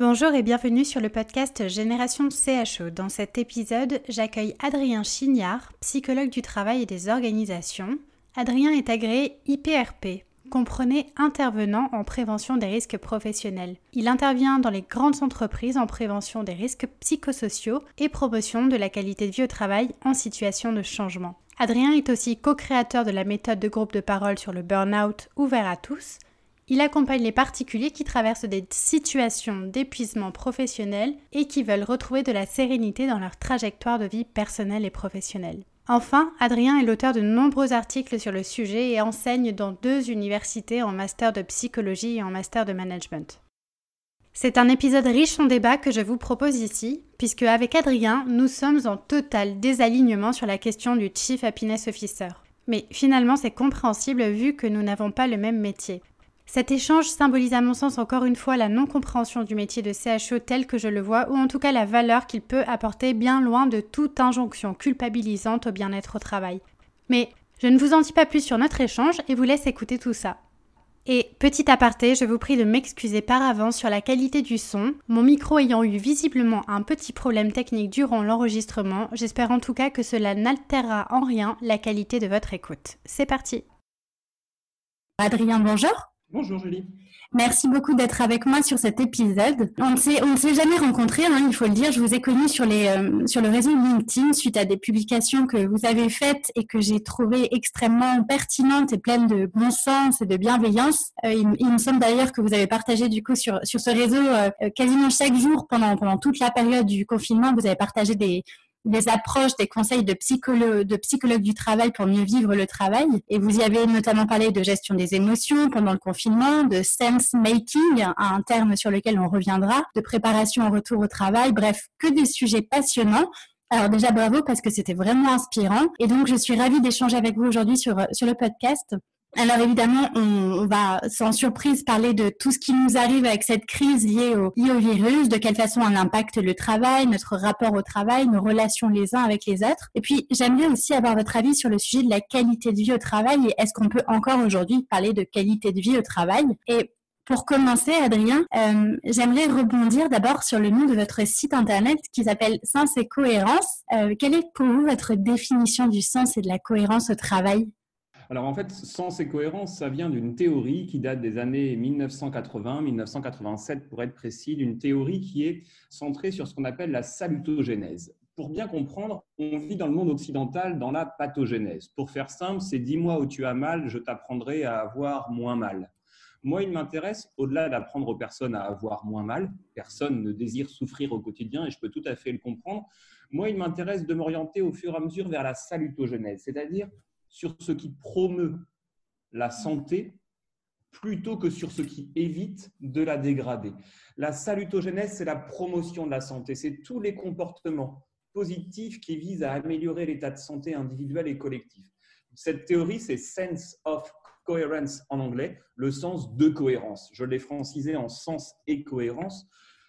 Bonjour et bienvenue sur le podcast Génération CHO. Dans cet épisode, j'accueille Adrien Chignard, psychologue du travail et des organisations. Adrien est agréé IPRP, comprenez intervenant en prévention des risques professionnels. Il intervient dans les grandes entreprises en prévention des risques psychosociaux et promotion de la qualité de vie au travail en situation de changement. Adrien est aussi co-créateur de la méthode de groupe de parole sur le burn-out ouvert à tous. Il accompagne les particuliers qui traversent des situations d'épuisement professionnel et qui veulent retrouver de la sérénité dans leur trajectoire de vie personnelle et professionnelle. Enfin, Adrien est l'auteur de nombreux articles sur le sujet et enseigne dans deux universités en master de psychologie et en master de management. C'est un épisode riche en débats que je vous propose ici, puisque avec Adrien, nous sommes en total désalignement sur la question du Chief Happiness Officer. Mais finalement, c'est compréhensible vu que nous n'avons pas le même métier. Cet échange symbolise à mon sens encore une fois la non-compréhension du métier de CHO tel que je le vois, ou en tout cas la valeur qu'il peut apporter bien loin de toute injonction culpabilisante au bien-être au travail. Mais je ne vous en dis pas plus sur notre échange et vous laisse écouter tout ça. Et petit aparté, je vous prie de m'excuser par avance sur la qualité du son, mon micro ayant eu visiblement un petit problème technique durant l'enregistrement, j'espère en tout cas que cela n'altérera en rien la qualité de votre écoute. C'est parti Adrien, bonjour Bonjour Julie. Merci beaucoup d'être avec moi sur cet épisode. On ne s'est, jamais rencontrés, hein, il faut le dire. Je vous ai connu euh, sur le réseau LinkedIn suite à des publications que vous avez faites et que j'ai trouvées extrêmement pertinentes et pleines de bon sens et de bienveillance. Euh, il, me semble d'ailleurs que vous avez partagé du coup sur, ce réseau euh, quasiment chaque jour pendant toute la période du confinement. Vous avez partagé des, des approches, des conseils de, psychologue, de psychologue du travail pour mieux vivre le travail. Et vous y avez notamment parlé de gestion des émotions pendant le confinement, de sense making, un terme sur lequel on reviendra, de préparation au retour au travail. Bref, que des sujets passionnants. Alors déjà bravo parce que c'était vraiment inspirant. Et donc je suis ravie d'échanger avec vous aujourd'hui sur, sur le podcast. Alors évidemment, on, va sans surprise parler de tout ce qui nous arrive avec cette crise liée au, virus, de quelle façon elle impacte le travail, notre rapport au travail, nos relations les uns avec les autres. Et puis j'aimerais aussi avoir votre avis sur le sujet de la qualité de vie au travail et est-ce qu'on peut encore aujourd'hui parler de qualité de vie au travail? Et pour commencer, Adrien, euh, j'aimerais rebondir d'abord sur le nom de votre site internet qui s'appelle Sens et Cohérence. Euh, quelle est pour vous votre définition du sens et de la cohérence au travail? Alors en fait, sens et cohérence, ça vient d'une théorie qui date des années 1980-1987 pour être précis, d'une théorie qui est centrée sur ce qu'on appelle la salutogénèse. Pour bien comprendre, on vit dans le monde occidental dans la pathogénèse. Pour faire simple, c'est dis mois où tu as mal, je t'apprendrai à avoir moins mal. Moi, il m'intéresse, au-delà d'apprendre aux personnes à avoir moins mal, personne ne désire souffrir au quotidien et je peux tout à fait le comprendre. Moi, il m'intéresse de m'orienter au fur et à mesure vers la salutogénèse, c'est-à-dire sur ce qui promeut la santé plutôt que sur ce qui évite de la dégrader. La salutogénèse, c'est la promotion de la santé, c'est tous les comportements positifs qui visent à améliorer l'état de santé individuel et collectif. Cette théorie, c'est sense of coherence en anglais, le sens de cohérence. Je l'ai francisé en sens et cohérence.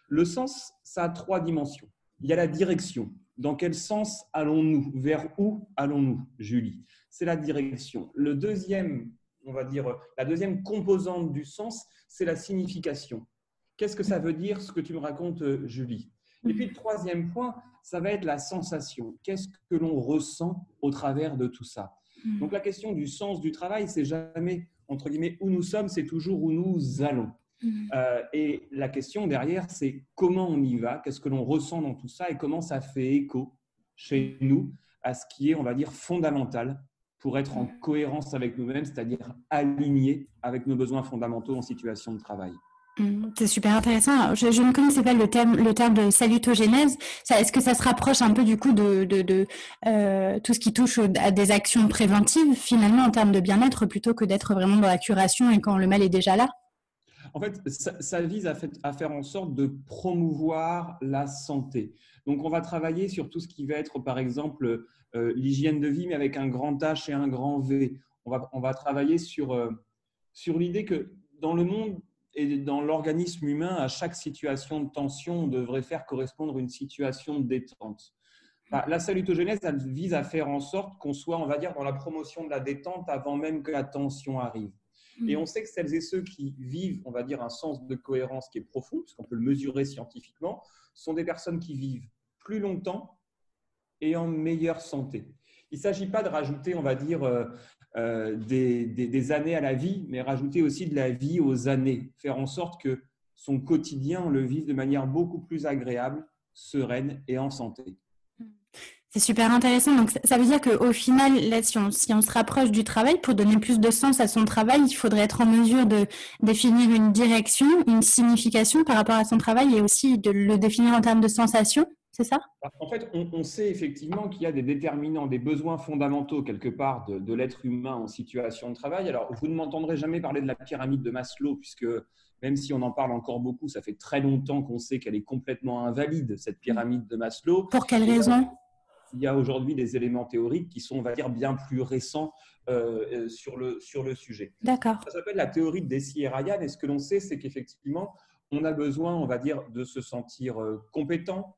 Le sens, ça a trois dimensions. Il y a la direction, dans quel sens allons-nous? Vers où allons-nous, Julie? C'est la direction. Le deuxième, on va dire, la deuxième composante du sens, c'est la signification. Qu'est-ce que ça veut dire ce que tu me racontes, Julie? Et puis le troisième point, ça va être la sensation. Qu'est-ce que l'on ressent au travers de tout ça? Mm. Donc la question du sens du travail, c'est jamais entre guillemets où nous sommes, c'est toujours où nous allons. Mm. Euh, et la question derrière, c'est comment on y va, qu'est-ce que l'on ressent dans tout ça et comment ça fait écho chez nous à ce qui est, on va dire, fondamental pour être en mm. cohérence avec nous-mêmes, c'est-à-dire aligné avec nos besoins fondamentaux en situation de travail. Mm, c'est super intéressant. Je, ne connaissais pas le terme, le terme de salutogénèse. Est-ce que ça se rapproche un peu du coup de, de, euh, tout ce qui touche à des actions préventives finalement en termes de bien-être plutôt que d'être vraiment dans la curation et quand le mal est déjà là? En fait, ça, vise à, faire en sorte de promouvoir la santé. Donc, on va travailler sur tout ce qui va être, par exemple, euh, l'hygiène de vie, mais avec un grand H et un grand V. On va, travailler sur, euh, sur l'idée que dans le monde et dans l'organisme humain, à chaque situation de tension, on devrait faire correspondre une situation de détente. la salutogénèse, elle vise à faire en sorte qu'on soit, on va dire, dans la promotion de la détente avant même que la tension arrive. Et on sait que celles et ceux qui vivent, on va dire, un sens de cohérence qui est profond, parce qu'on peut le mesurer scientifiquement, sont des personnes qui vivent plus longtemps et en meilleure santé. Il ne s'agit pas de rajouter, on va dire, euh, euh, des, années à la vie, mais rajouter aussi de la vie aux années, faire en sorte que son quotidien, le vive de manière beaucoup plus agréable, sereine et en santé. C'est super intéressant. Donc, ça veut dire qu'au final, là, si on, si on, se rapproche du travail, pour donner plus de sens à son travail, il faudrait être en mesure de définir une direction, une signification par rapport à son travail et aussi de le définir en termes de sensation c'est ça? En fait, on, sait effectivement qu'il y a des déterminants, des besoins fondamentaux quelque part de, l'être humain en situation de travail. Alors, vous ne m'entendrez jamais parler de la pyramide de Maslow, puisque même si on en parle encore beaucoup, ça fait très longtemps qu'on sait qu'elle est complètement invalide, cette pyramide de Maslow. Pour quelle raison? Il y a aujourd'hui des éléments théoriques qui sont, on va dire, bien plus récents euh, euh, sur, le, sur le sujet. D'accord. Ça s'appelle la théorie de Desi et Ryan. Et ce que l'on sait, c'est qu'effectivement, on a besoin, on va dire, de se sentir euh, compétent,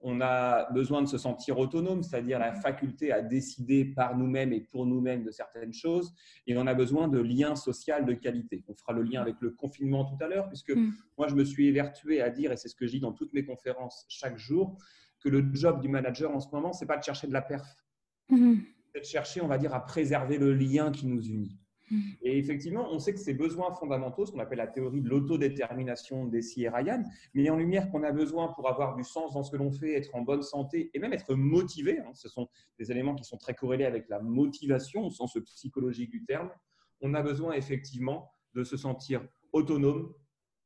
on a besoin de se sentir autonome, c'est-à-dire la faculté à décider par nous-mêmes et pour nous-mêmes de certaines choses. Et on a besoin de liens sociaux de qualité. On fera le lien avec le confinement tout à l'heure, puisque mm. moi, je me suis évertué à dire, et c'est ce que je dis dans toutes mes conférences chaque jour, que le job du manager en ce moment, c'est pas de chercher de la perf. Mm. C'est de chercher, on va dire, à préserver le lien qui nous unit. Mm. Et effectivement, on sait que ces besoins fondamentaux, ce qu'on appelle la théorie de l'autodétermination des et Ryan, mais en lumière qu'on a besoin pour avoir du sens dans ce que l'on fait, être en bonne santé et même être motivé, hein, ce sont des éléments qui sont très corrélés avec la motivation au sens psychologique du terme, on a besoin effectivement de se sentir autonome,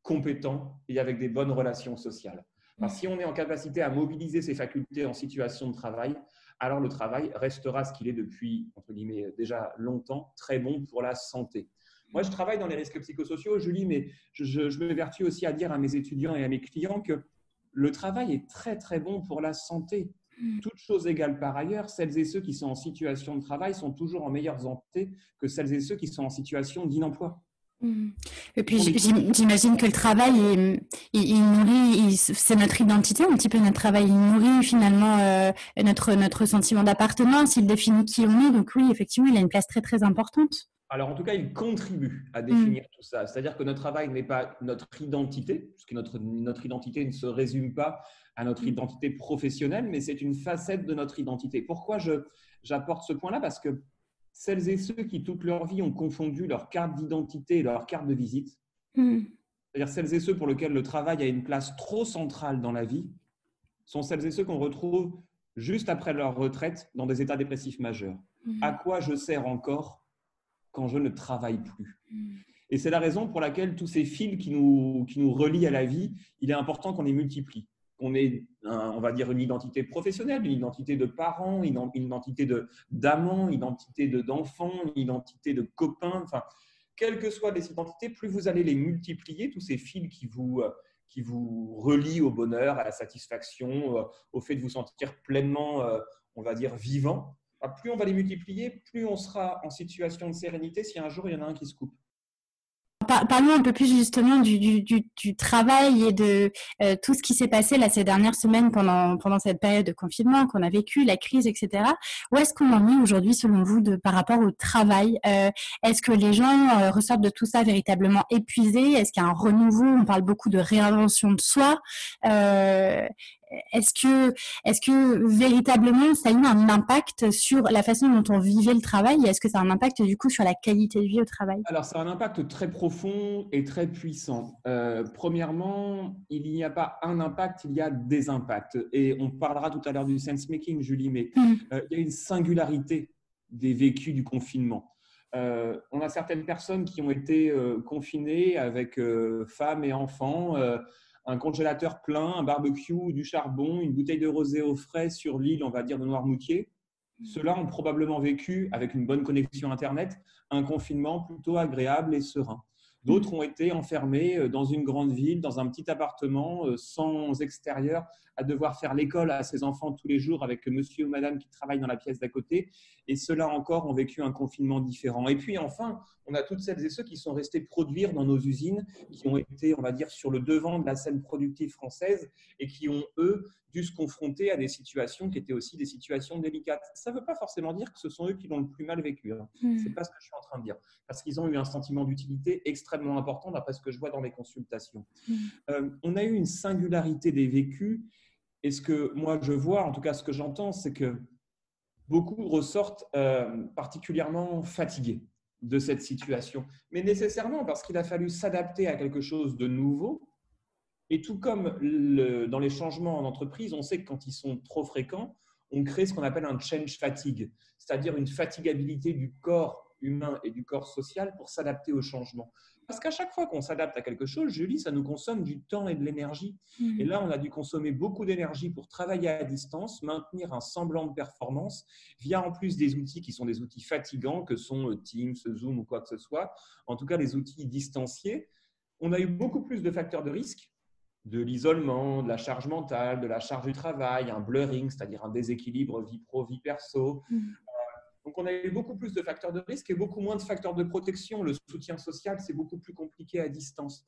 compétent et avec des bonnes relations sociales. Si on est en capacité à mobiliser ses facultés en situation de travail, alors le travail restera ce qu'il est depuis, entre guillemets, déjà longtemps, très bon pour la santé. Moi, je travaille dans les risques psychosociaux, Julie, mais je, je, me vertue aussi à dire à mes étudiants et à mes clients que le travail est très, très bon pour la santé. Mm. Toutes choses égales par ailleurs, celles et ceux qui sont en situation de travail sont toujours en meilleure santé que celles et ceux qui sont en situation d'inemploi. Mm. Et puis j'imagine que le travail, il, nourrit, c'est notre identité, un petit peu notre travail, il nourrit finalement euh, notre, notre sentiment d'appartenance, il définit qui on est, donc oui, effectivement, il a une place très très importante. Alors en tout cas, il contribue à définir mm. tout ça, c'est-à-dire que notre travail n'est pas notre identité, puisque notre, notre identité ne se résume pas à notre mm. identité professionnelle, mais c'est une facette de notre identité. Pourquoi j'apporte ce point-là? Parce que celles et ceux qui toute leur vie ont confondu leur carte d'identité et leur carte de visite, hmm. c'est-à-dire celles et ceux pour lesquels le travail a une place trop centrale dans la vie, sont celles et ceux qu'on retrouve juste après leur retraite dans des états dépressifs majeurs. Hmm. À quoi je sers encore quand je ne travaille plus? Hmm. Et c'est la raison pour laquelle tous ces fils qui nous, qui nous relient à la vie, il est important qu'on les multiplie on est, on va dire, une identité professionnelle, une identité de parents, une, identité d'amants, une identité d'enfants, une identité de copains. Enfin, quelles que soient les identités, plus vous allez les multiplier, tous ces fils qui vous, euh, qui vous relient au bonheur, à la satisfaction, euh, au fait de vous sentir pleinement, euh, on va dire, vivant, bah, plus on va les multiplier, plus on sera en situation de sérénité si un jour il y en a un qui se coupe parlons un peu plus justement du, travail et de euh, tout ce qui s'est passé là ces dernières semaines pendant, pendant cette période de confinement qu'on a vécu, la crise, etc. Où est-ce qu'on en est aujourd'hui selon vous de, par rapport au travail? Euh, Est-ce que les gens euh, ressortent de tout ça véritablement épuisés? Est-ce qu'il y a un renouveau? On parle beaucoup de réinvention de soi est-ce que, est-ce que véritablement ça a eu un impact sur la façon dont on vivait le travail et est-ce que ça a un impact du coup sur la qualité de vie au travail? Alors, ça a un impact très profond et très puissant. Euh, premièrement, il n'y a pas un impact, il y a des impacts. Et on parlera tout à l'heure du sense-making, Julie, mais mmh. euh, il y a une singularité des vécus du confinement. Euh, on a certaines personnes qui ont été confinées avec femmes et enfants un congélateur plein, un barbecue, du charbon, une bouteille de rosé au frais sur l'île, on va dire, de Noirmoutier. Mm. Ceux-là ont probablement vécu, avec une bonne connexion Internet, un confinement plutôt agréable et serein. D'autres ont été enfermés euh, dans une grande ville, dans un petit appartement, euh, sans extérieur, à devoir faire l'école à ses enfants tous les jours avec monsieur ou madame qui travaillent dans la pièce d'à côté. Et ceux-là encore ont vécu un confinement différent. Et puis enfin, on a toutes celles et ceux qui sont restés produire dans nos usines, qui ont été, on va dire, sur le devant de la scène productive française et qui ont, eux, dû se confronter à des situations qui étaient aussi des situations délicates. Ça ne veut pas forcément dire que ce sont eux qui l'ont le plus mal vécu. Hein. Hmm. Ce n'est pas ce que je suis en train de dire. Parce qu'ils ont eu un sentiment d'utilité extrêmement important d'après ce que je vois dans mes consultations. Hmm. Euh, on a eu une singularité des vécus. Et ce que moi je vois, en tout cas ce que j'entends, c'est que beaucoup ressortent euh, particulièrement fatigués de cette situation. Mais nécessairement parce qu'il a fallu s'adapter à quelque chose de nouveau et tout comme dans les changements en entreprise, on sait que quand ils sont trop fréquents, on crée ce qu'on appelle un change fatigue, c'est-à-dire une fatigabilité du corps humain et du corps social pour s'adapter au changement. Parce qu'à chaque fois qu'on s'adapte à quelque chose, Julie, ça nous consomme du temps et de l'énergie. Mmh. Et là, on a dû consommer beaucoup d'énergie pour travailler à distance, maintenir un semblant de performance, via en plus des outils qui sont des outils fatigants, que sont euh, Teams, Zoom ou quoi que ce soit, en tout cas les outils distanciés. On a eu beaucoup plus de facteurs de risque de l'isolement, de la charge mentale, de la charge du travail, un blurring, c'est-à-dire un déséquilibre vie pro, vie perso. Mm. Donc, on a eu beaucoup plus de facteurs de risque et beaucoup moins de facteurs de protection. Le soutien social, c'est beaucoup plus compliqué à distance.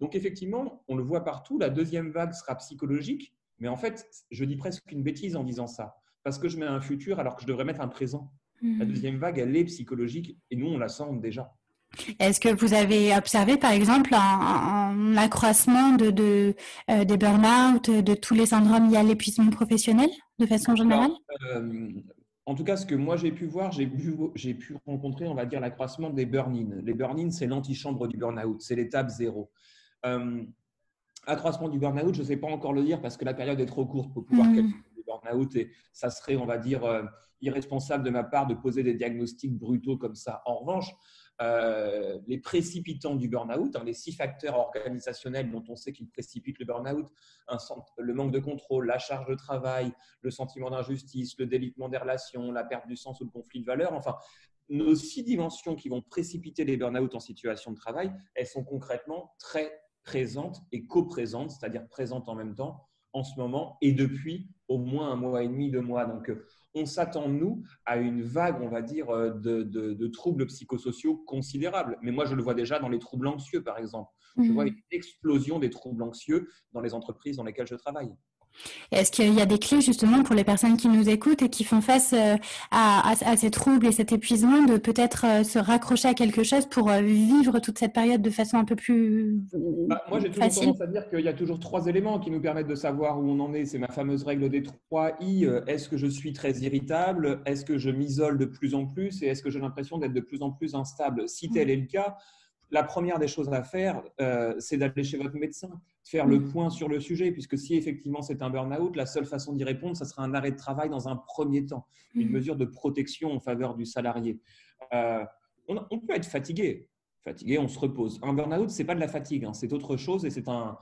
Donc, effectivement, on le voit partout, la deuxième vague sera psychologique, mais en fait, je dis presque une bêtise en disant ça, parce que je mets un futur alors que je devrais mettre un présent. La mm. deuxième vague, elle est psychologique et nous, on la sent déjà. Est-ce que vous avez observé, par exemple, un, accroissement de, de euh, des burn-out, de tous les syndromes liés à l'épuisement professionnel, de façon générale? euh, En tout cas, ce que moi j'ai pu voir, j'ai pu, pu, rencontrer, on va dire, l'accroissement des burn-in. Les burn-in, c'est l'antichambre du burn-out, c'est l'étape zéro. Euh, accroissement du burn-out, je ne sais pas encore le dire parce que la période est trop courte pour pouvoir mmh. calculer les burn-out et ça serait, on va dire, irresponsable de ma part de poser des diagnostics brutaux comme ça. En revanche, euh, les précipitants du burn-out, hein, les six facteurs organisationnels dont on sait qu'ils précipitent le burn-out, le manque de contrôle, la charge de travail, le sentiment d'injustice, le délitement des relations, la perte du sens ou le conflit de valeurs, enfin, nos six dimensions qui vont précipiter les burn-out en situation de travail, elles sont concrètement très présentes et co-présentes, c'est-à-dire présentes en même temps en ce moment et depuis au moins un mois et demi, deux mois. Donc, euh, on s'attend, nous, à une vague, on va dire, euh, de, troubles psychosociaux considérables. Mais moi, je le vois déjà dans les troubles anxieux, par exemple. Je mhm. vois une explosion des troubles anxieux dans les entreprises dans lesquelles je travaille. Est-ce qu'il y a des clés justement pour les personnes qui nous écoutent et qui font face euh, à, ces troubles et cet épuisement de peut-être euh, se raccrocher à quelque chose pour euh, vivre toute cette période de façon un peu plus bah, Moi, j'ai toujours tendance à dire qu'il y a toujours trois éléments qui nous permettent de savoir où on en est. C'est ma fameuse règle des trois I. Est-ce que je suis très irritable? Est-ce que je m'isole de plus en plus? Et est-ce que j'ai l'impression d'être de plus en plus instable? Si tel est le cas, la première des choses à faire, c'est d'aller chez votre médecin faire le mm. point sur le sujet, puisque si effectivement c'est un burn-out, la seule façon d'y répondre, ça sera un arrêt de travail dans un premier temps, une mm. mesure de protection en faveur du salarié. Euh, on, peut être fatigué. Fatigué, on se repose. Un burn-out, c'est pas de la fatigue, hein, c'est autre chose et c'est un,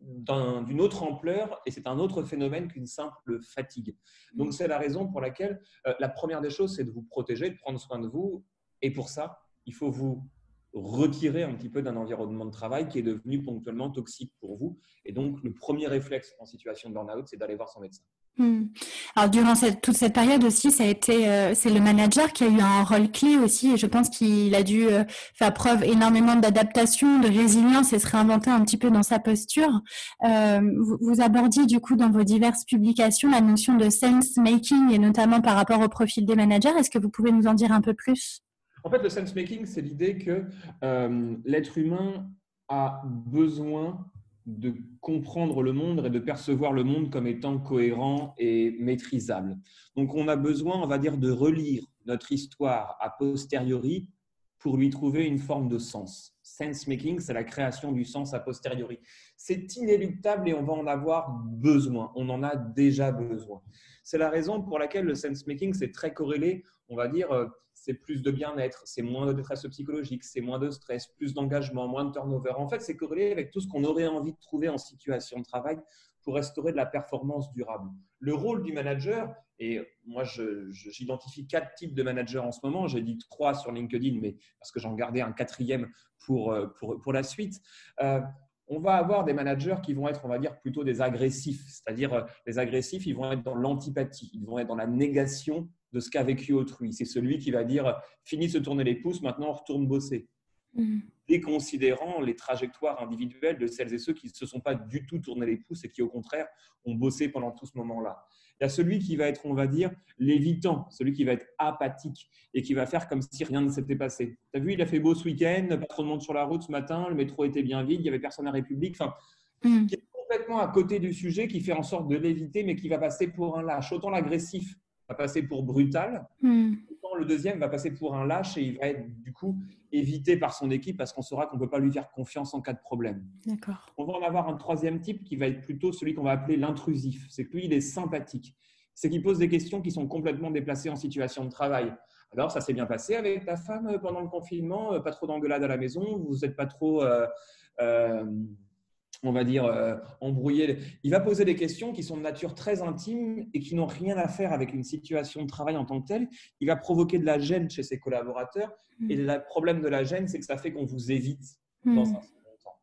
d'une autre ampleur et c'est un autre phénomène qu'une simple fatigue. Donc mm. c'est la raison pour laquelle euh, la première des choses, c'est de vous protéger, de prendre soin de vous. Et pour ça, il faut vous retirer un petit peu d'un environnement de travail qui est devenu ponctuellement toxique pour vous. Et donc, le premier réflexe en situation de burn-out, c'est d'aller voir son médecin. Hmm. Alors durant toute cette période aussi, ça a été, euh, c'est le manager qui a eu un rôle clé aussi, et je pense qu'il a dû euh, faire preuve énormément d'adaptation, de résilience et se réinventer un petit peu dans sa posture. Euh, vous, vous, abordiez du coup dans vos diverses publications la notion de sense making et notamment par rapport au profil des managers. Est-ce que vous pouvez nous en dire un peu plus? En fait, le sense making, c'est l'idée que l'être humain a besoin de comprendre le monde et de percevoir le monde comme étant cohérent et maîtrisable. Donc on a besoin, on va dire, de relire notre histoire a posteriori pour lui trouver une forme de sens. Sense making, c'est la création du sens a posteriori. C'est inéluctable et on va en avoir besoin. On en a déjà besoin. C'est la raison pour laquelle le sense making, c'est très corrélé, on va dire, euh, c'est plus de bien-être, c'est moins de détresse psychologique, c'est moins de stress, plus d'engagement, moins de turnover. En fait, c'est corrélé avec tout ce qu'on aurait envie de trouver en situation de travail pour restaurer de la performance durable. Le rôle du manager, et moi j'identifie quatre types de managers en ce moment, j'ai dit trois sur LinkedIn, mais parce que j'en gardais un quatrième pour, euh, pour, pour la suite. Euh, on va avoir des managers qui vont être, on va dire, plutôt des agressifs. C'est-à-dire, euh, les agressifs, ils vont être dans l'antipathie, ils vont être dans la négation de ce qu'a vécu autrui. C'est celui qui va dire, fini de se tourner les pouces, maintenant on retourne bosser. Mm. Déconsidérant les trajectoires individuelles de celles et ceux qui ne se sont pas du tout tourné les pouces et qui, au contraire, ont bossé pendant tout ce moment-là. Il y a celui qui va être, on va dire, l'évitant, celui qui va être apathique et qui va faire comme si rien ne s'était passé. Tu as vu, il a fait beau ce week-end, pas trop de monde sur la route ce matin, le métro était bien vide, il y avait personne à République. Enfin, mm. qui est complètement à côté du sujet, qui fait en sorte de l'éviter, mais qui va passer pour un lâche. Autant l'agressif va passer pour brutal, mm. autant le deuxième va passer pour un lâche et il va être du coup évité par son équipe parce qu'on saura qu'on ne peut pas lui faire confiance en cas de problème. On va en avoir un troisième type qui va être plutôt celui qu'on va appeler l'intrusif. C'est que lui, il est sympathique. C'est qu'il pose des questions qui sont complètement déplacées en situation de travail. Alors, ça s'est bien passé avec ta femme pendant le confinement, pas trop d'engueulade à la maison, vous n'êtes pas trop... Euh, euh, on va dire, euh, embrouiller. Il va poser des questions qui sont de nature très intime et qui n'ont rien à faire avec une situation de travail en tant que telle. Il va provoquer de la gêne chez ses collaborateurs. Mm. Et le problème de la gêne, c'est que ça fait qu'on vous évite mm. dans un second temps.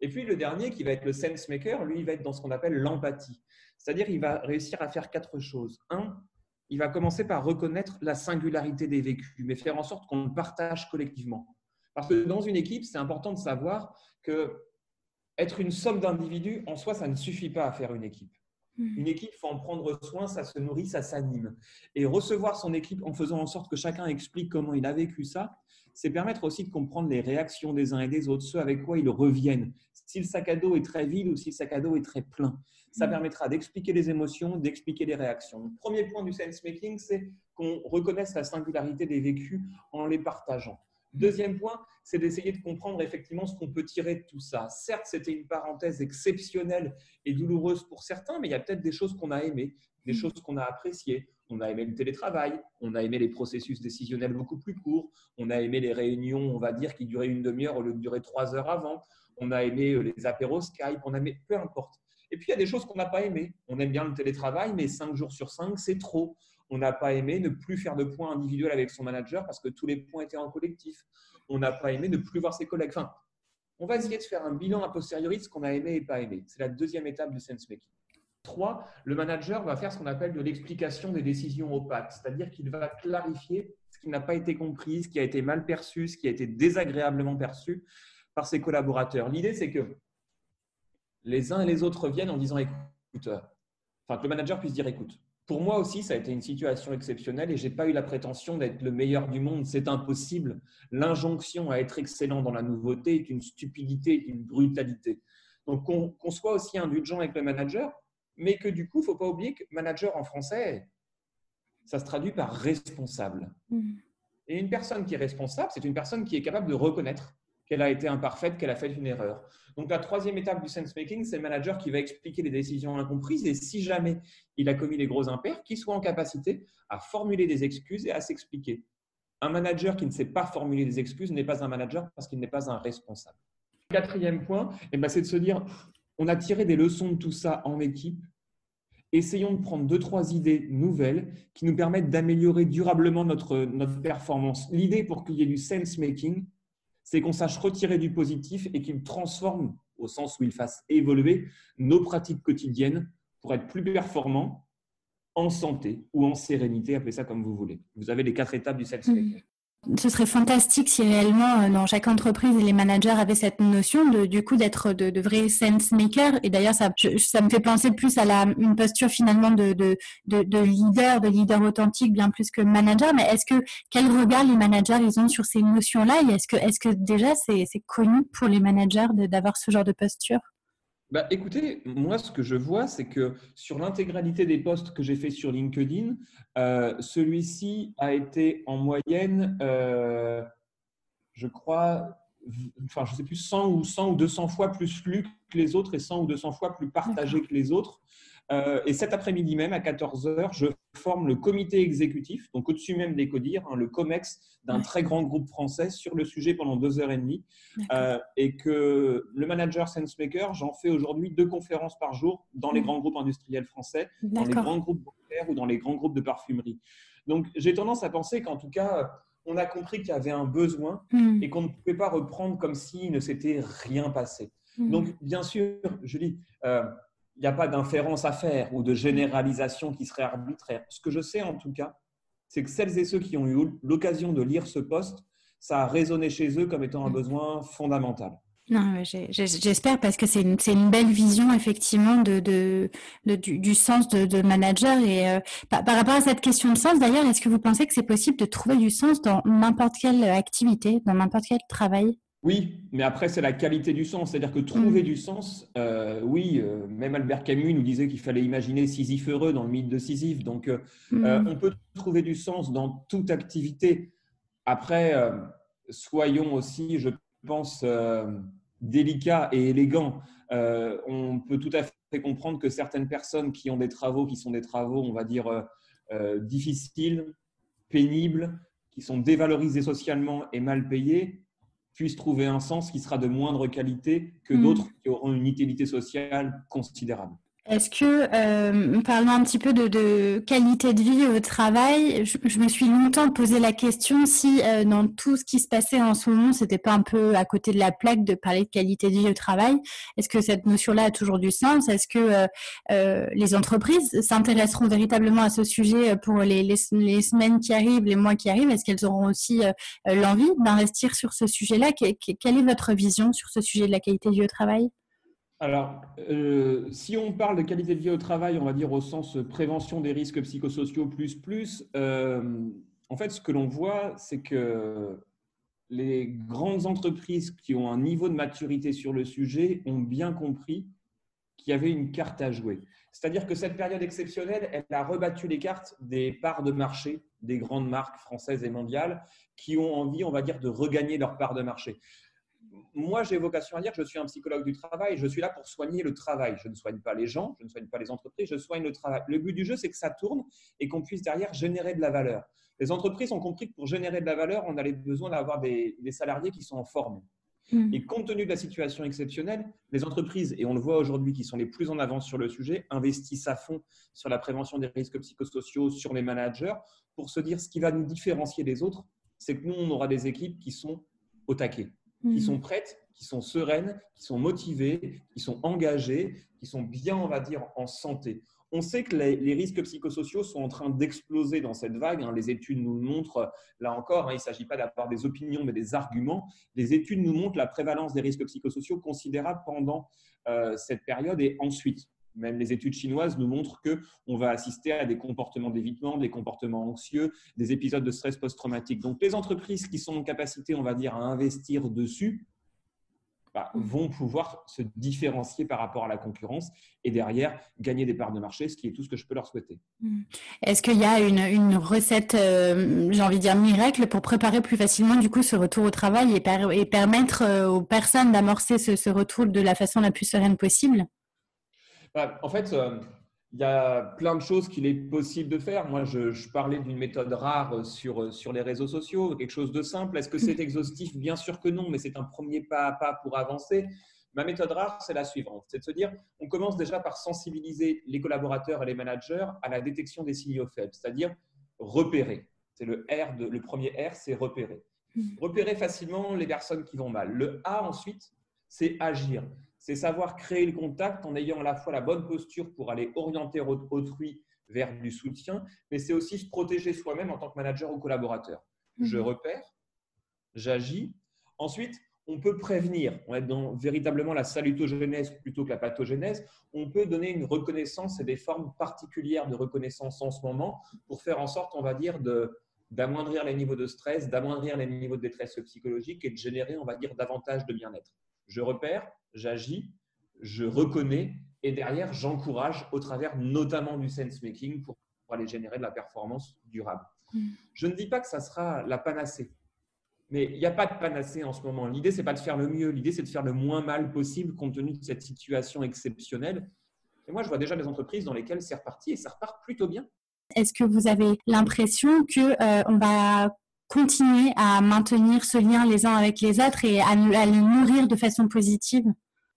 Et puis le dernier, qui va être le sense maker, lui, il va être dans ce qu'on appelle l'empathie. C'est-à-dire, il va réussir à faire quatre choses. Un, il va commencer par reconnaître la singularité des vécus, mais faire en sorte qu'on le partage collectivement. Parce que dans une équipe, c'est important de savoir que être une somme d'individus, en soi, ça ne suffit pas à faire une équipe. Hmm. Une équipe, il faut en prendre soin, ça se nourrit, ça s'anime. Et recevoir son équipe en faisant en sorte que chacun explique comment il a vécu ça, c'est permettre aussi de comprendre les réactions des uns et des autres, ceux avec quoi ils reviennent. Si le sac à dos est très vide ou si le sac à dos est très plein, ça hmm. permettra d'expliquer les émotions, d'expliquer les réactions. Le premier point du sense making, c'est qu'on reconnaisse la singularité des vécus en les partageant. Deuxième point, c'est d'essayer de comprendre effectivement ce qu'on peut tirer de tout ça. Certes, c'était une parenthèse exceptionnelle et douloureuse pour certains, mais il y a peut-être des choses qu'on a aimées, des mm. choses qu'on a appréciées. On a aimé le télétravail, on a aimé les processus décisionnels beaucoup plus courts, on a aimé les réunions, on va dire, qui duraient une demi-heure au lieu de durer trois heures avant, on a aimé euh, les apéros Skype, on a aimé, peu importe. Et puis, il y a des choses qu'on n'a pas aimées. On aime bien le télétravail, mais cinq jours sur cinq, c'est trop on n'a pas aimé ne plus faire de points individuels avec son manager parce que tous les points étaient en collectif. On n'a pas aimé ne plus voir ses collègues. Enfin, on va essayer de faire un bilan a posteriori de ce qu'on a aimé et pas aimé. C'est la deuxième étape du sense making. Trois, le manager va faire ce qu'on appelle de l'explication des décisions opaques, c'est-à-dire qu'il va clarifier ce qui n'a pas été compris, ce qui a été mal perçu, ce qui a été désagréablement perçu par ses collaborateurs. L'idée, c'est que les uns et les autres viennent en disant écoute, enfin que le manager puisse dire écoute, pour moi aussi, ça a été une situation exceptionnelle et je n'ai pas eu la prétention d'être le meilleur du monde. C'est impossible. L'injonction à être excellent dans la nouveauté est une stupidité, une brutalité. Donc, qu'on soit aussi indulgent avec le manager, mais que du coup, il ne faut pas oublier que manager en français, ça se traduit par responsable. Mm. Et une personne qui est responsable, c'est une personne qui est capable de reconnaître qu'elle a été imparfaite, qu'elle a fait une erreur. Donc la troisième étape du sense making, c'est le manager qui va expliquer les décisions incomprises et si jamais il a commis les gros impairs, qu'il soit en capacité à formuler des excuses et à s'expliquer. Un manager qui ne sait pas formuler des excuses n'est pas un manager parce qu'il n'est pas un responsable. Quatrième point, eh ben, c'est de se dire, on a tiré des leçons de tout ça en équipe. Essayons de prendre deux, trois idées nouvelles qui nous permettent d'améliorer durablement notre, notre performance. L'idée pour qu'il y ait du sense making, c'est qu'on sache retirer du positif et qu'il transforme, au sens où il fasse évoluer nos pratiques quotidiennes pour être plus performants en santé ou en sérénité, appelez ça comme vous voulez. Vous avez les quatre étapes du self-maker. Ce serait fantastique si réellement euh, dans chaque entreprise les managers avaient cette notion de du coup d'être de, vrais sense makers. Et d'ailleurs ça, ça me fait penser plus à la une posture finalement de, de, de, leader, de leader authentique bien plus que manager. Mais est-ce que quel regard les managers ils ont sur ces notions là Et est-ce que est-ce que déjà c'est connu pour les managers d'avoir ce genre de posture? Bah, écoutez, moi, ce que je vois, c'est que sur l'intégralité des posts que j'ai fait sur LinkedIn, euh, celui-ci a été en moyenne, euh, je crois, enfin, je sais plus, 100 ou 100 ou 200 fois plus lu que les autres et 100 ou 200 fois plus partagé que les autres. Euh, et cet après-midi même, à 14h, je forme le comité exécutif, donc au-dessus même des CODIR, hein, le COMEX d'un très grand groupe français sur le sujet pendant deux heures et demie. Euh, et que le manager SenseMaker, j'en fais aujourd'hui deux conférences par jour dans les grands groupes industriels français, dans les grands groupes bancaires ou dans les grands groupes de parfumerie. Donc j'ai tendance à penser qu'en tout cas, on a compris qu'il y avait un besoin hmm. et qu'on ne pouvait pas reprendre comme s'il ne s'était rien passé. Hmm. Donc, bien sûr, dis, euh, il n'y a pas d'inférence à faire ou de généralisation qui serait arbitraire. Ce que je sais en tout cas, c'est que celles et ceux qui ont eu l'occasion de lire ce poste, ça a résonné chez eux comme étant un mm. besoin fondamental. J'espère parce que c'est une, une, belle vision effectivement de, de, du, sens de, manager. Et euh, par, rapport à cette question de sens, d'ailleurs, est-ce que vous pensez que c'est possible de trouver du sens dans n'importe quelle activité, dans n'importe quel travail? Oui, mais après, c'est la qualité du sens. C'est-à-dire que trouver mm. du sens, euh, oui, euh, même Albert Camus nous disait qu'il fallait imaginer Sisyphe heureux dans le mythe de Sisyphe. Donc, euh, mm. on peut trouver du sens dans toute activité. Après, soyons aussi, je pense, délicats et élégants. on peut tout à fait comprendre que certaines personnes qui ont des travaux qui sont des travaux, on va dire, difficiles, pénibles, qui sont dévalorisés socialement et mal payés, puissent trouver un sens qui sera de moindre qualité que hmm. d'autres qui auront une utilité sociale considérable. Est-ce que, euh, parlons un petit peu de, qualité de vie au travail, je, me suis longtemps posé la question si euh, dans tout ce qui se passait en ce moment, c'était pas un peu à côté de la plaque de parler de qualité de vie au travail? Est-ce que cette notion-là a toujours du sens? Est-ce que euh, euh, les entreprises s'intéresseront véritablement à ce sujet pour les, les, les, semaines qui arrivent, les mois qui arrivent? Est-ce qu'elles auront aussi l'envie d'investir sur ce sujet-là? Quelle est votre vision sur ce sujet de la qualité de vie au travail? Alors, euh, si on parle de qualité de vie au travail, on va dire au sens prévention des risques psychosociaux plus plus, euh, en fait, ce que l'on voit, c'est que les grandes entreprises qui ont un niveau de maturité sur le sujet ont bien compris qu'il y avait une carte à jouer. C'est-à-dire que cette période exceptionnelle, elle a rebattu les cartes des parts de marché des grandes marques françaises et mondiales qui ont envie, on va dire, de regagner leur part de marché moi, j'ai vocation à dire que je suis un psychologue du travail. Je suis là pour soigner le travail. Je ne soigne pas les gens, je ne soigne pas les entreprises, je soigne le travail. Le but du jeu, c'est que ça tourne et qu'on puisse derrière générer de la valeur. Les entreprises ont compris que pour générer de la valeur, on avait besoin d'avoir des, salariés qui sont en forme. Hmm. Et compte tenu de la situation exceptionnelle, les entreprises, et on le voit aujourd'hui, qui sont les plus en avance sur le sujet, investissent à fond sur la prévention des risques psychosociaux, sur les managers, pour se dire ce qui va nous différencier des autres, c'est que nous, on aura des équipes qui sont au taquet qui sont mm. prêtes, qui sont sereines, qui sont motivées, qui sont engagées, qui sont bien, on va dire, en santé. On sait que les, risques psychosociaux sont en train d'exploser dans cette vague. Hein. Les études nous montrent, là encore, hein, il ne s'agit pas d'avoir des opinions, mais des arguments. Les études nous montrent la prévalence des risques psychosociaux considérable pendant euh, cette période et ensuite. Même les études chinoises nous montrent qu'on va assister à des comportements d'évitement, des comportements anxieux, des épisodes de stress post-traumatique. Donc, les entreprises qui sont en capacité, on va dire, à investir dessus, bah, vont pouvoir se différencier par rapport à la concurrence et derrière gagner des parts de marché, ce qui est tout ce que je peux leur souhaiter. Hmm. Est-ce qu'il y a une, recette, euh, j'ai envie de dire miracle, pour préparer plus facilement du coup ce retour au travail et, permettre euh, aux personnes d'amorcer ce, retour de la façon la plus sereine possible? Bah, en fait, euh, il y a plein de choses qu'il est possible de faire. Moi, je, parlais d'une méthode rare sur, sur les réseaux sociaux, quelque chose de simple. Est-ce que c'est exhaustif? Bien sûr que non, mais c'est un premier pas à pas pour avancer. Ma méthode rare, c'est la suivante. C'est de se dire, on commence déjà par sensibiliser les collaborateurs et les managers à la détection des signaux faibles, c'est-à-dire repérer. C'est le R, de, le premier R, c'est repérer. Mmh. Repérer facilement les personnes qui vont mal. Le A ensuite, c'est agir c'est savoir créer le contact en ayant à la fois la bonne posture pour aller orienter autrui vers du soutien, mais c'est aussi se protéger soi-même en tant que manager ou collaborateur. Je mhm. repère, j'agis. Ensuite, on peut prévenir, on est dans véritablement la salutogénèse plutôt que la pathogénèse. On peut donner une reconnaissance et des formes particulières de reconnaissance en ce moment pour faire en sorte, on va dire, d'amoindrir les niveaux de stress, d'amoindrir les niveaux de détresse psychologique et de générer, on va dire, davantage de bien-être. Je repère, j'agis, je reconnais et derrière, j'encourage au travers notamment du sense-making pour aller générer de la performance durable. Mm. Je ne dis pas que ça sera la panacée. Mais il n'y a pas de panacée en ce moment. L'idée, c'est pas de faire le mieux. L'idée, c'est de faire le moins mal possible compte tenu de cette situation exceptionnelle. Et moi, je vois déjà des entreprises dans lesquelles c'est reparti et ça repart plutôt bien. Est-ce que vous avez l'impression que euh, on va continuer à maintenir ce lien les uns avec les autres et à, à les nourrir de façon positive?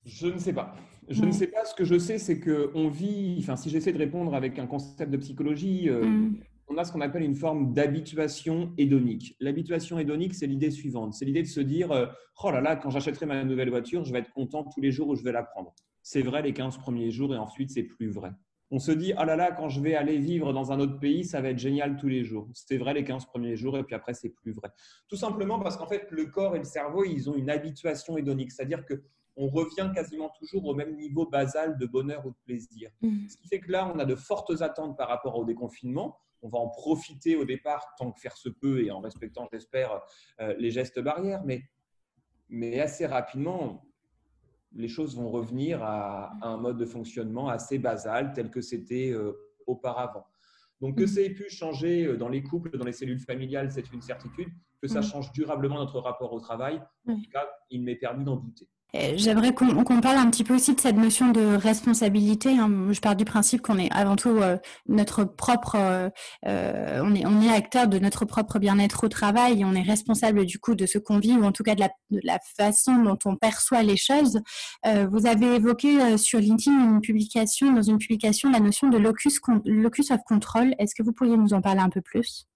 Je ne sais pas. Je ne sais pas. Ce que je sais, c'est qu'on vit. Enfin, si j'essaie de répondre avec un concept de psychologie, euh, mm on a ce qu'on appelle une forme d'habituation hédonique. L'habituation hédonique, c'est l'idée suivante. C'est l'idée de se dire, euh, oh là là, quand j'achèterai ma nouvelle voiture, je vais être content tous les jours où je vais la prendre. C'est vrai les 15 premiers jours et ensuite, c'est plus vrai. On se dit, oh là là, quand je vais aller vivre dans un autre pays, ça va être génial tous les jours. C'est vrai les 15 premiers jours et puis après, c'est plus vrai. Tout simplement parce qu'en fait, le corps et le cerveau, ils ont une habituation hédonique. C'est-à-dire que on revient quasiment toujours au même niveau basal de bonheur ou de plaisir. Mmh. Ce qui fait que là, on a de fortes attentes par rapport au déconfinement on va en profiter au départ tant que faire se peut et en respectant, j'espère, euh, les gestes barrières. Mais, mais assez rapidement, les choses vont revenir à, un mode de fonctionnement assez basal tel que c'était euh, auparavant. Donc que mm. ça ait pu changer euh, dans les couples, dans les cellules familiales, c'est une certitude. Que ça mm. change durablement notre rapport au travail, en tout cas, il m'est permis d'en douter. J'aimerais qu'on parle un petit peu aussi de cette notion de responsabilité. Hein. Je pars du principe qu'on est avant tout euh, notre propre, euh, euh, on, est, on est acteur de notre propre bien-être au travail et on est responsable du coup de ce qu'on vit ou en tout cas de la, de la façon dont on perçoit les choses. vous avez évoqué sur LinkedIn une publication, dans une publication, la notion de locus, locus of control. Est-ce que vous pourriez nous en parler un peu plus?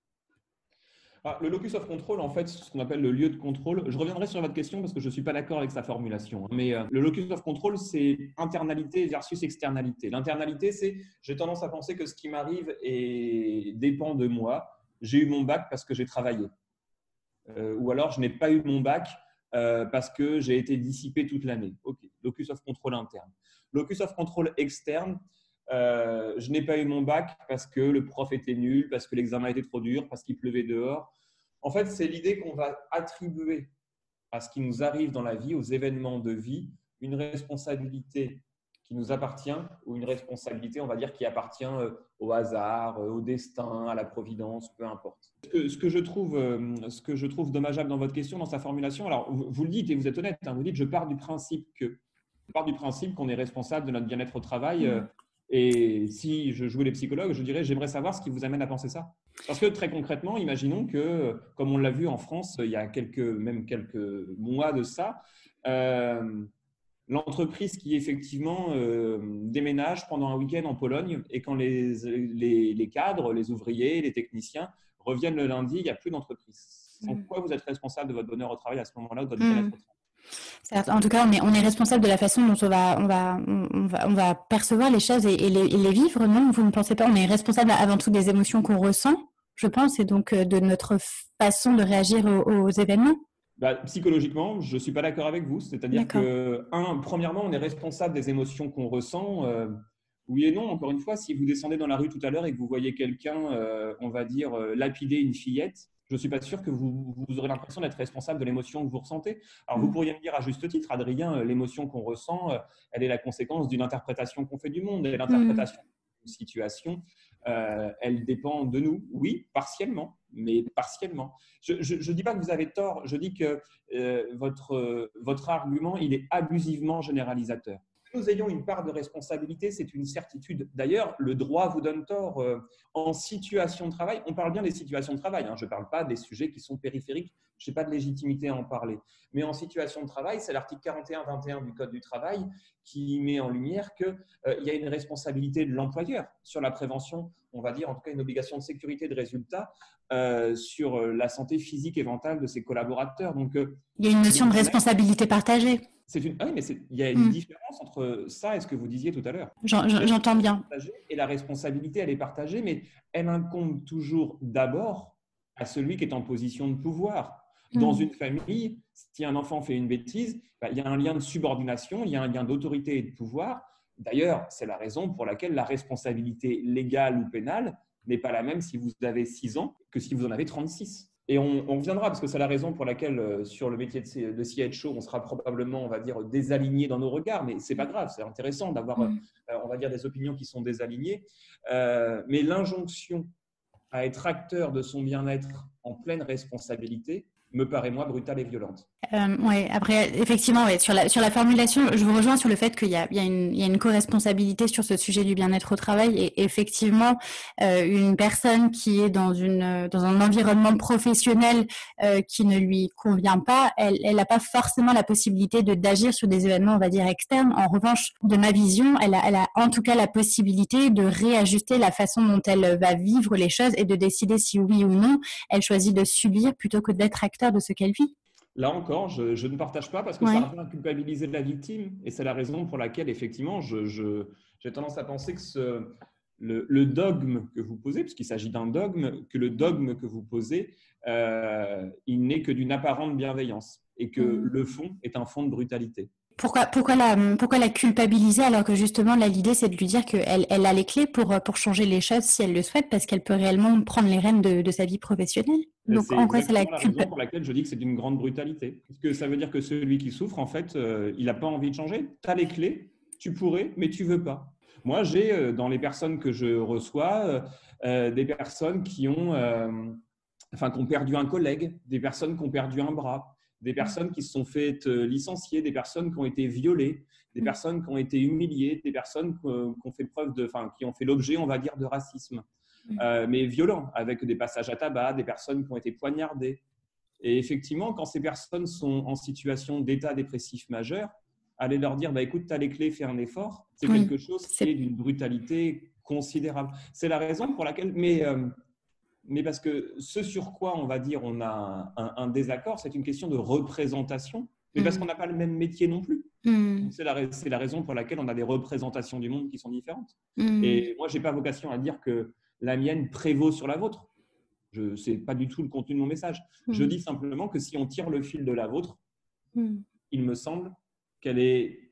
Ah, le locus of control, en fait, ce qu'on appelle le lieu de contrôle. Je reviendrai sur votre question parce que je ne suis pas d'accord avec sa formulation. Hein. Mais euh, le locus of control, c'est internalité versus externalité. L'internalité, c'est j'ai tendance à penser que ce qui m'arrive dépend de moi. J'ai eu mon bac parce que j'ai travaillé. Euh, ou alors, je n'ai pas eu mon bac euh, parce que j'ai été dissipé toute l'année. OK, locus of control interne. Locus of control externe, euh, je n'ai pas eu mon bac parce que le prof était nul, parce que l'examen était trop dur, parce qu'il pleuvait dehors. En fait, c'est l'idée qu'on va attribuer à ce qui nous arrive dans la vie, aux événements de vie, une responsabilité qui nous appartient ou une responsabilité, on va dire, qui appartient euh, au hasard, euh, au destin, à la providence, peu importe. Ce que, je, trouve, dommageable dans votre question, dans sa formulation, alors vous, le dites et vous êtes honnête, hein, vous dites je pars du principe que pars du principe qu'on est responsable de notre bien-être au travail. Et si je jouais les psychologues, je dirais, j'aimerais savoir ce qui vous amène à penser ça. Parce que très concrètement, imaginons que, comme on l'a vu en France il y a quelques, même quelques mois de ça, euh, l'entreprise qui effectivement euh, déménage pendant un week-end en Pologne et quand les, les, cadres, les ouvriers, les techniciens reviennent le lundi, il n'y a plus d'entreprise. En mm. quoi vous êtes responsable de votre bonheur au travail à ce moment-là, de votre bien-être au travail? En tout cas, on est, on est, responsable de la façon dont on va, on va, on va, on va percevoir les choses et, les, vivre, non Vous ne pensez pas. On est responsable avant tout des émotions qu'on ressent, je pense, et donc euh, de notre façon de réagir aux, événements. Bah, psychologiquement, je ne suis pas d'accord avec vous. C'est-à-dire que, un, premièrement, on est responsable des émotions qu'on ressent. Euh, oui et non, encore une fois, si vous descendez dans la rue tout à l'heure et que vous voyez quelqu'un, euh, on va dire, lapider une fillette, je ne suis pas sûr que vous, aurez l'impression d'être responsable de l'émotion que vous ressentez. Alors, vous mm. pourriez me dire à juste titre, Adrien, euh, l'émotion qu'on ressent, euh, elle est la conséquence d'une interprétation qu'on fait du monde. Et l'interprétation mm. d'une situation, euh, elle dépend de nous. Oui, partiellement, mais partiellement. Je ne dis pas que vous avez tort, je dis que votre, votre argument, il est abusivement généralisateur nous ayons une part de responsabilité, c'est une certitude. D'ailleurs, le droit vous donne tort. Euh, en situation de travail, on parle bien des situations de travail, hein. je ne parle pas des sujets qui sont périphériques, je n'ai pas de légitimité à en parler. Mais en situation de travail, c'est l'article 41-21 du Code du travail qui met en lumière qu'il euh, y a une responsabilité de l'employeur sur la prévention, on va dire en tout cas une obligation de sécurité de résultat euh, sur la santé physique et mentale de ses collaborateurs. Donc, il y a une notion de responsabilité partagée C'est une... Ah oui, mais il y a une hmm. différence entre ça et ce que vous disiez tout à l'heure. J'entends bien. Et la responsabilité, elle est partagée, mais elle incombe toujours d'abord à celui qui est en position de pouvoir. Dans hmm. une famille, si un enfant fait une bêtise, bah, il y a un lien de subordination, il y a un lien d'autorité et de pouvoir. D'ailleurs, c'est la raison pour laquelle la responsabilité légale ou pénale n'est pas la même si vous avez 6 ans que si vous en avez 36. Et on, reviendra, parce que c'est la raison pour laquelle, euh, sur le métier de, de CHO, on sera probablement, on va dire, désaligné dans nos regards, mais c'est pas grave, c'est intéressant d'avoir, mm. euh, on va dire, des opinions qui sont désalignées. Euh, mais l'injonction à être acteur de son bien-être en pleine responsabilité, me paraît moi brutale et violente. Euh, oui, après, effectivement, sur, la, sur la formulation, je vous rejoins sur le fait qu'il y a, il y a une, une co-responsabilité sur ce sujet du bien-être au travail. Et effectivement, euh, une personne qui est dans, une, dans un environnement professionnel euh, qui ne lui convient pas, elle n'a pas forcément la possibilité de d'agir sur des événements, on va dire, externes. En revanche, de ma vision, elle a, elle a en tout cas la possibilité de réajuster la façon dont elle va vivre les choses et de décider si oui ou non elle choisit de subir plutôt que d'être acteur de ce qu'elle vit. Là encore, je, ne partage pas parce que ça revient à culpabiliser la victime. Et c'est la raison pour laquelle, effectivement, j'ai tendance à penser que ce, le, dogme que vous posez, puisqu'il s'agit d'un dogme, que le dogme que vous posez, euh, il n'est que d'une apparente bienveillance et que mm. le fond est un fond de brutalité. Pourquoi, pourquoi, la, pourquoi la culpabiliser alors que justement l'idée c'est de lui dire qu'elle elle a les clés pour, pour changer les choses si elle le souhaite parce qu'elle peut réellement prendre les rênes de, de sa vie professionnelle Donc en quoi c'est la, la raison pour laquelle je dis que c'est d'une grande brutalité. Parce que ça veut dire que celui qui souffre, en fait, euh, il n'a pas envie de changer. Tu as les clés, tu pourrais, mais tu veux pas. Moi, j'ai euh, dans les personnes que je reçois euh, des personnes qui ont, enfin, qui ont perdu un collègue, des personnes qui ont perdu un bras, des mm. personnes qui se sont faites euh, licencier, des personnes qui ont été violées, des mm. personnes qui ont été humiliées, des personnes qui ont fait preuve de, enfin, qui ont fait l'objet, on va dire, de racisme, mm. euh, mais violent, avec des passages à tabac, des personnes qui ont été poignardées. Et effectivement, quand ces personnes sont en situation d'état dépressif majeur, aller leur dire, bah, écoute, tu as les clés, fais un effort, c'est quelque chose qui est d'une brutalité considérable. C'est la raison pour laquelle, mais euh, mais parce que ce sur quoi on va dire on a un, désaccord, c'est une question de représentation, mais parce mm. qu'on n'a pas le même métier non plus. Mm. C'est la, la, raison pour laquelle on a des représentations du monde qui sont différentes. Mm. Et moi, je n'ai pas vocation à dire que la mienne prévaut sur la vôtre. Ce n'est pas du tout le contenu de mon message. Je dis simplement que si on tire le fil de la vôtre, il me semble qu'elle est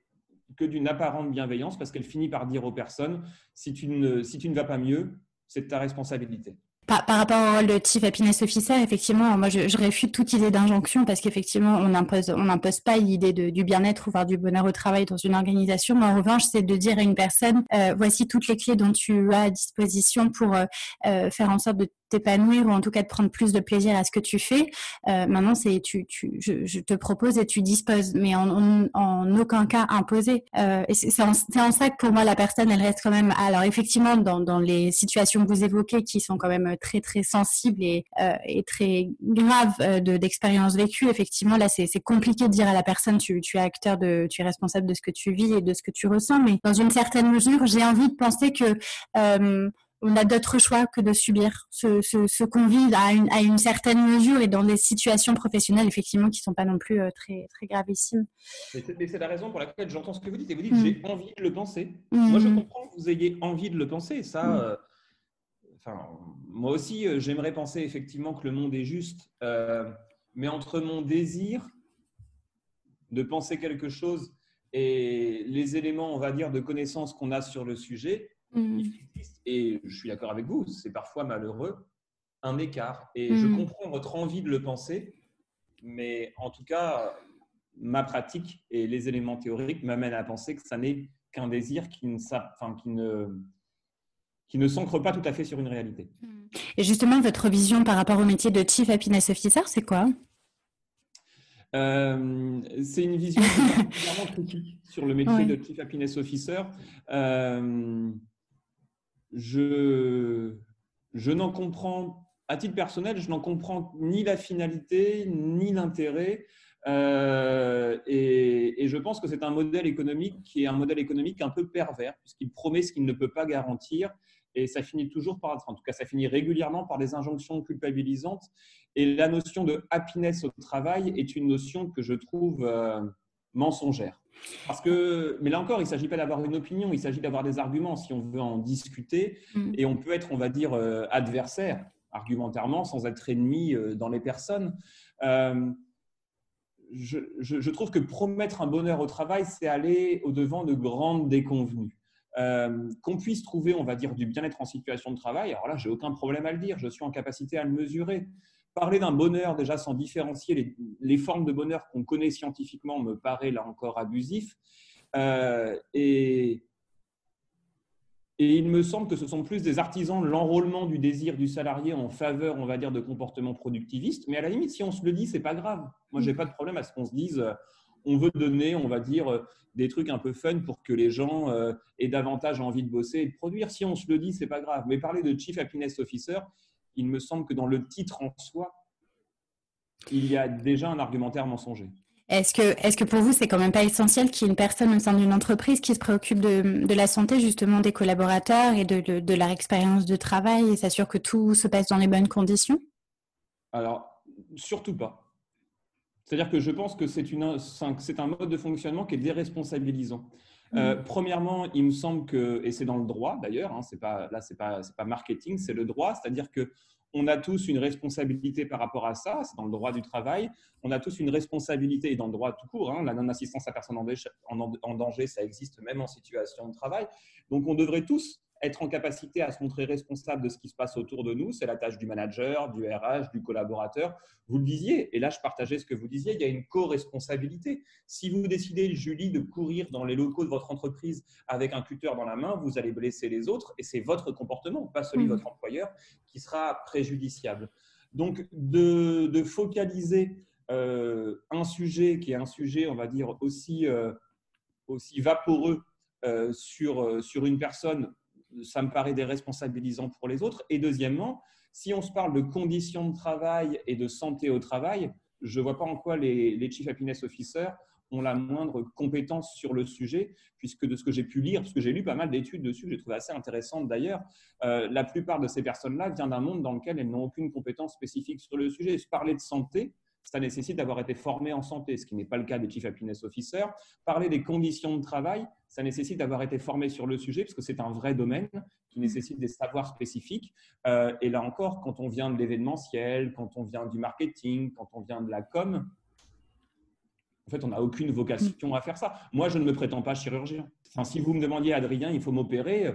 que d'une apparente bienveillance parce qu'elle finit par dire aux personnes, si tu ne, si tu ne vas pas mieux, c'est ta responsabilité. Par, rapport au Chief Happiness Officer, effectivement, moi, je, je réfute toute idée d'injonction parce qu'effectivement, on impose, on n'impose pas l'idée du bien-être ou voire du bonheur au travail dans une organisation. Mais en revanche, c'est de dire à une personne, euh, voici toutes les clés dont tu as à disposition pour euh, euh faire en sorte de t'épanouir ou en tout cas de prendre plus de plaisir à ce que tu fais. Euh, maintenant, c'est tu, tu, je, je, te propose et tu disposes, mais en, en, aucun cas imposé. Euh, et c'est en, en, ça que pour moi la personne, elle reste quand même. Alors effectivement, dans, dans les situations que vous évoquez, qui sont quand même très très sensibles et, euh, et très graves euh, de d'expériences vécues, effectivement là c'est compliqué de dire à la personne tu, tu es acteur de, tu es responsable de ce que tu vis et de ce que tu ressens. Mais dans une certaine mesure, j'ai envie de penser que euh, on a d'autres choix que de subir ce, ce, ce qu'on vit à une, à une, certaine mesure et dans des situations professionnelles effectivement qui sont pas non plus euh, très très gravissimes. Mais c'est la raison pour laquelle j'entends ce que vous dites et vous dites mm. j'ai envie de le penser. Mm. Moi je comprends que vous ayez envie de le penser. Ça, mm. euh, enfin moi aussi euh, j'aimerais penser effectivement que le monde est juste, mais entre mon désir de penser quelque chose et les éléments on va dire de connaissances qu'on a sur le sujet Mm. et je suis d'accord avec vous, c'est parfois malheureux, un écart. Et je mm. comprends votre envie de le penser, mais en tout cas, ma pratique et les éléments théoriques m'amènent à penser que ça n'est qu'un désir qui ne, enfin, qui ne, qui ne s'ancre pas tout à fait sur une réalité. Mm. Et justement, votre vision par rapport au métier de Chief Happiness Officer, c'est quoi? Euh, c'est une vision particulièrement critique sur le métier de Chief Happiness Officer. Euh, je, n'en comprends, à titre personnel, je n'en comprends ni la finalité, ni l'intérêt. Euh, et, je pense que c'est un modèle économique qui est un modèle économique un peu pervers, puisqu'il promet ce qu'il ne peut pas garantir. Et ça finit toujours par, en tout cas, ça finit régulièrement par des injonctions culpabilisantes. Et la notion de happiness au travail est une notion que je trouve euh, mensongère. Parce que, mais là encore, il ne s'agit pas d'avoir une opinion, il s'agit d'avoir des arguments si on veut en discuter. Mm. Et on peut être, on va dire, euh, adversaire argumentairement sans être ennemi euh, dans les personnes. Euh, je, je, trouve que promettre un bonheur au travail, c'est aller au-devant de grandes déconvenues. qu'on puisse trouver, on va dire, du bien-être en situation de travail, alors là, j'ai aucun problème à le dire, je suis en capacité à le mesurer. Parler d'un bonheur déjà sans différencier les, formes de bonheur qu'on connaît scientifiquement me paraît là encore abusif. Euh, et, il me semble que ce sont plus des artisans de l'enrôlement du désir du salarié en faveur, on va dire, de comportements productivistes. Mais à la limite, si on se le dit, c'est pas grave. Moi, j'ai pas de problème à ce qu'on se dise, euh, on veut donner, on va dire, euh, des trucs un peu fun pour que les gens aient davantage envie de bosser et de produire. Si on se le dit, c'est pas grave. Mais parler de Chief Happiness Officer, il me semble que dans le titre en soi, il y a déjà un argumentaire mensonger. Est-ce que, est que pour vous, c'est quand même pas essentiel qu'il y ait une personne au sein d'une entreprise qui se préoccupe de, la santé justement des collaborateurs et de, de, leur expérience de travail et s'assure que tout se passe dans les bonnes conditions? Alors, surtout pas. C'est-à-dire que je pense que c'est un mode de fonctionnement qui est déresponsabilisant. Euh, mm. premièrement, il me semble que, et c'est dans le droit d'ailleurs, hein, pas, là c'est pas, pas marketing, c'est le droit, c'est-à-dire que on a tous une responsabilité par rapport à ça, c'est dans le droit du travail, on a tous une responsabilité, et dans le droit tout court, hein, la non-assistance à personne en danger, ça existe même en situation de travail, donc on devrait tous être en capacité à se montrer responsable de ce qui se passe autour de nous, c'est la tâche du manager, du RH, du collaborateur. Vous le disiez, et là je partageais ce que vous disiez, il y a une co-responsabilité. Si vous décidez, Julie, de courir dans les locaux de votre entreprise avec un cutter dans la main, vous allez blesser les autres et c'est votre comportement, pas celui de votre employeur, qui sera préjudiciable. Donc de, focaliser euh, un sujet qui est un sujet, on va dire, aussi, euh, aussi vaporeux euh, sur, sur une personne ça me paraît déresponsabilisant pour les autres. Et deuxièmement, si on se parle de conditions de travail et de santé au travail, je ne vois pas en quoi les, les, Chief Happiness Officers ont la moindre compétence sur le sujet, puisque de ce que j'ai pu lire, parce que j'ai lu pas mal d'études dessus, j'ai trouvé assez intéressantes d'ailleurs, euh, la plupart de ces personnes-là viennent d'un monde dans lequel elles n'ont aucune compétence spécifique sur le sujet. Se parler de santé, ça nécessite d'avoir été formé en santé, ce qui n'est pas le cas des Chief Happiness Officers. Parler des conditions de travail, ça nécessite d'avoir été formé sur le sujet, parce que c'est un vrai domaine qui mm. nécessite des savoirs spécifiques. Euh, et là encore, quand on vient de l'événementiel, quand on vient du marketing, quand on vient de la com, en fait, on n'a aucune vocation à faire ça. Moi, je ne me prétends pas chirurgien. Enfin, si vous me demandiez, Adrien, il faut m'opérer,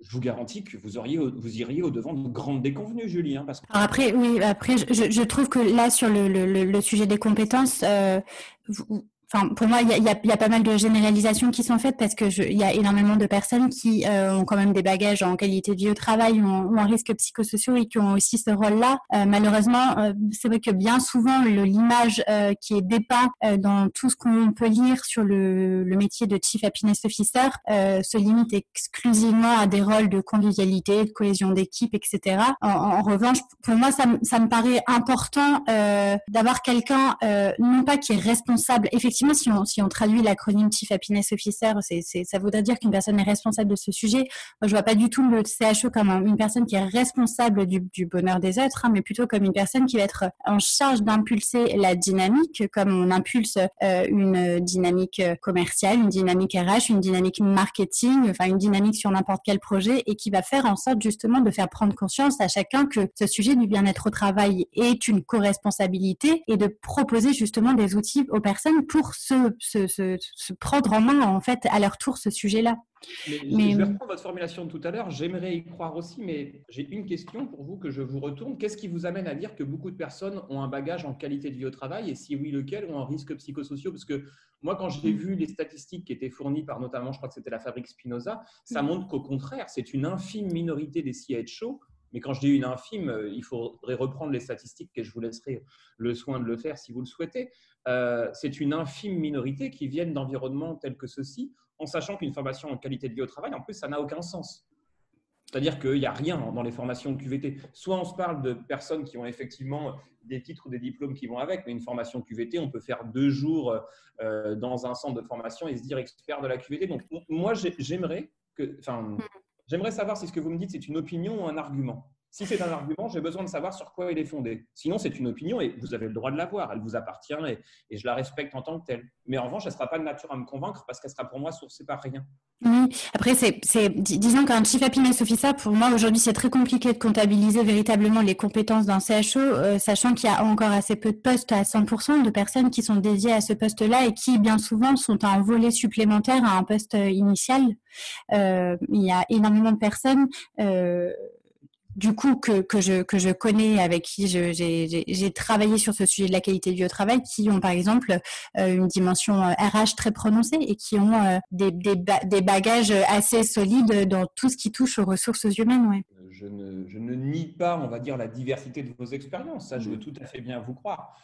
je vous garantis que vous, auriez, vous iriez au-devant de grandes déconvenues, Julie. Hein, parce que... après, oui, après, je, trouve que là, sur le, le, le sujet des compétences, euh, vous, Enfin, pour moi, il y a, y a, pas mal de généralisations qui sont faites parce que il y a énormément de personnes qui euh, ont quand même des bagages en qualité de vie au travail ou en, risque psychosociaux et qui ont aussi ce rôle-là. Euh, malheureusement, euh, c'est vrai que bien souvent, l'image qui est dépeinte dans tout ce qu'on peut lire sur le, le, métier de Chief Happiness Officer se limite exclusivement à des rôles de convivialité, de cohésion d'équipe, etc. En, en, revanche, pour moi, ça, ça me paraît important d'avoir quelqu'un non pas qui est responsable effectivement si on, traduit l'acronyme Chief Happiness Officer, ça voudrait dire qu'une personne est responsable de ce sujet. Moi, je vois pas du tout le CHO comme une personne qui est responsable du, bonheur des autres, hein, mais plutôt comme une personne qui va être en charge d'impulser la dynamique, comme on impulse euh, une dynamique commerciale, une dynamique RH, une dynamique marketing, enfin une dynamique sur n'importe quel projet, et qui va faire en sorte justement de faire prendre conscience à chacun que ce sujet du bien-être au travail est une co-responsabilité et de proposer justement des outils aux personnes pour se, prendre en main en fait à leur tour ce sujet-là. Mais, Je vais reprendre votre formulation de tout à l'heure. J'aimerais y croire aussi, mais j'ai une question pour vous que je vous retourne. Qu'est-ce qui vous amène à dire que beaucoup de personnes ont un bagage en qualité de vie au travail et si oui, lequel ont un risque psychosociaux? Parce que moi, quand j'ai mm. vu les statistiques qui étaient fournies par notamment, je crois que c'était la fabrique Spinoza, ça mm. montre qu'au contraire, c'est une infime minorité des CHO mais quand je dis une infime, euh, il faudrait reprendre les statistiques et je vous laisserai le soin de le faire si vous le souhaitez. Euh, c'est une infime minorité qui viennent d'environnements tels que ceux-ci, en sachant qu'une formation en qualité de vie au travail, en plus, ça n'a aucun sens. C'est-à-dire qu'il n'y a rien dans les formations QVT. Soit on se parle de personnes qui ont effectivement des titres ou des diplômes qui vont avec, mais une formation QVT, on peut faire deux jours euh, dans un centre de formation et se dire expert de la QVT. Donc moi, j'aimerais que, hmm. J'aimerais savoir si ce que vous me dites, c'est une opinion ou un argument. Si c'est un argument, j'ai besoin de savoir sur quoi il est fondé. Sinon, c'est une opinion et vous avez le droit de l'avoir. Elle vous appartient et, je la respecte en tant que telle. Mais en revanche, elle ne sera pas de nature à me convaincre parce qu'elle sera pour moi sourcée par rien. Oui, après, c'est, disons qu'un Chief Happiness Officer, pour moi, aujourd'hui, c'est très compliqué de comptabiliser véritablement les compétences d'un CHO, euh, sachant qu'il y a encore assez peu de postes à 100% de personnes qui sont dédiées à ce poste-là et qui, bien souvent, sont un volet supplémentaire à un poste initial. Euh, il y a énormément de personnes euh, du coup que, que, je, que je connais, avec qui j'ai travaillé sur ce sujet de la qualité du travail, qui ont par exemple euh, une dimension RH euh, très prononcée et qui ont euh, des, des, des, bagages assez solides dans tout ce qui touche aux ressources humaines. Ouais. Je, ne, je ne nie pas, on va dire, la diversité de vos expériences. Ça, je veux tout à fait bien vous croire.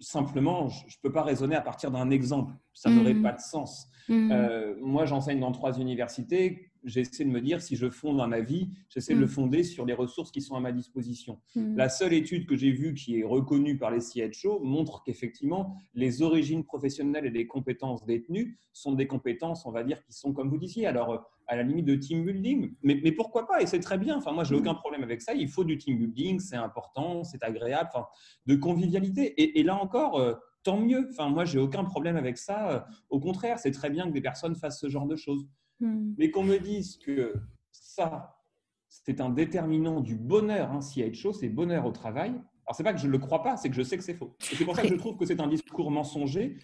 simplement, je ne peux pas raisonner à partir d'un exemple. Ça n'aurait mmh. pas de sens. Mmh. moi, j'enseigne dans trois universités j'essaie de me dire si je fonde un avis, j'essaie de le mm. fonder sur les ressources qui sont à ma disposition. Mm. La seule étude que j'ai vue qui est reconnue par les CHO montre qu'effectivement, les origines professionnelles et les compétences détenues sont des compétences, on va dire, qui sont, comme vous disiez, alors à la limite de team building. Mais, pourquoi pas Et c'est très bien. Enfin, moi, j'ai mm. aucun problème avec ça. Il faut du team building, c'est important, c'est agréable, enfin, de convivialité. Et, là encore, euh, tant mieux. Enfin, moi, j'ai aucun problème avec ça. Au contraire, c'est très bien que des personnes fassent ce genre de choses. Hmm. Mais qu'on me dise que ça, c'est un déterminant du bonheur, hein, si être chaud, c'est bonheur au travail. Alors, c'est pas que je ne le crois pas, c'est que je sais que c'est faux. c'est pour ça que je trouve que c'est un discours mensonger,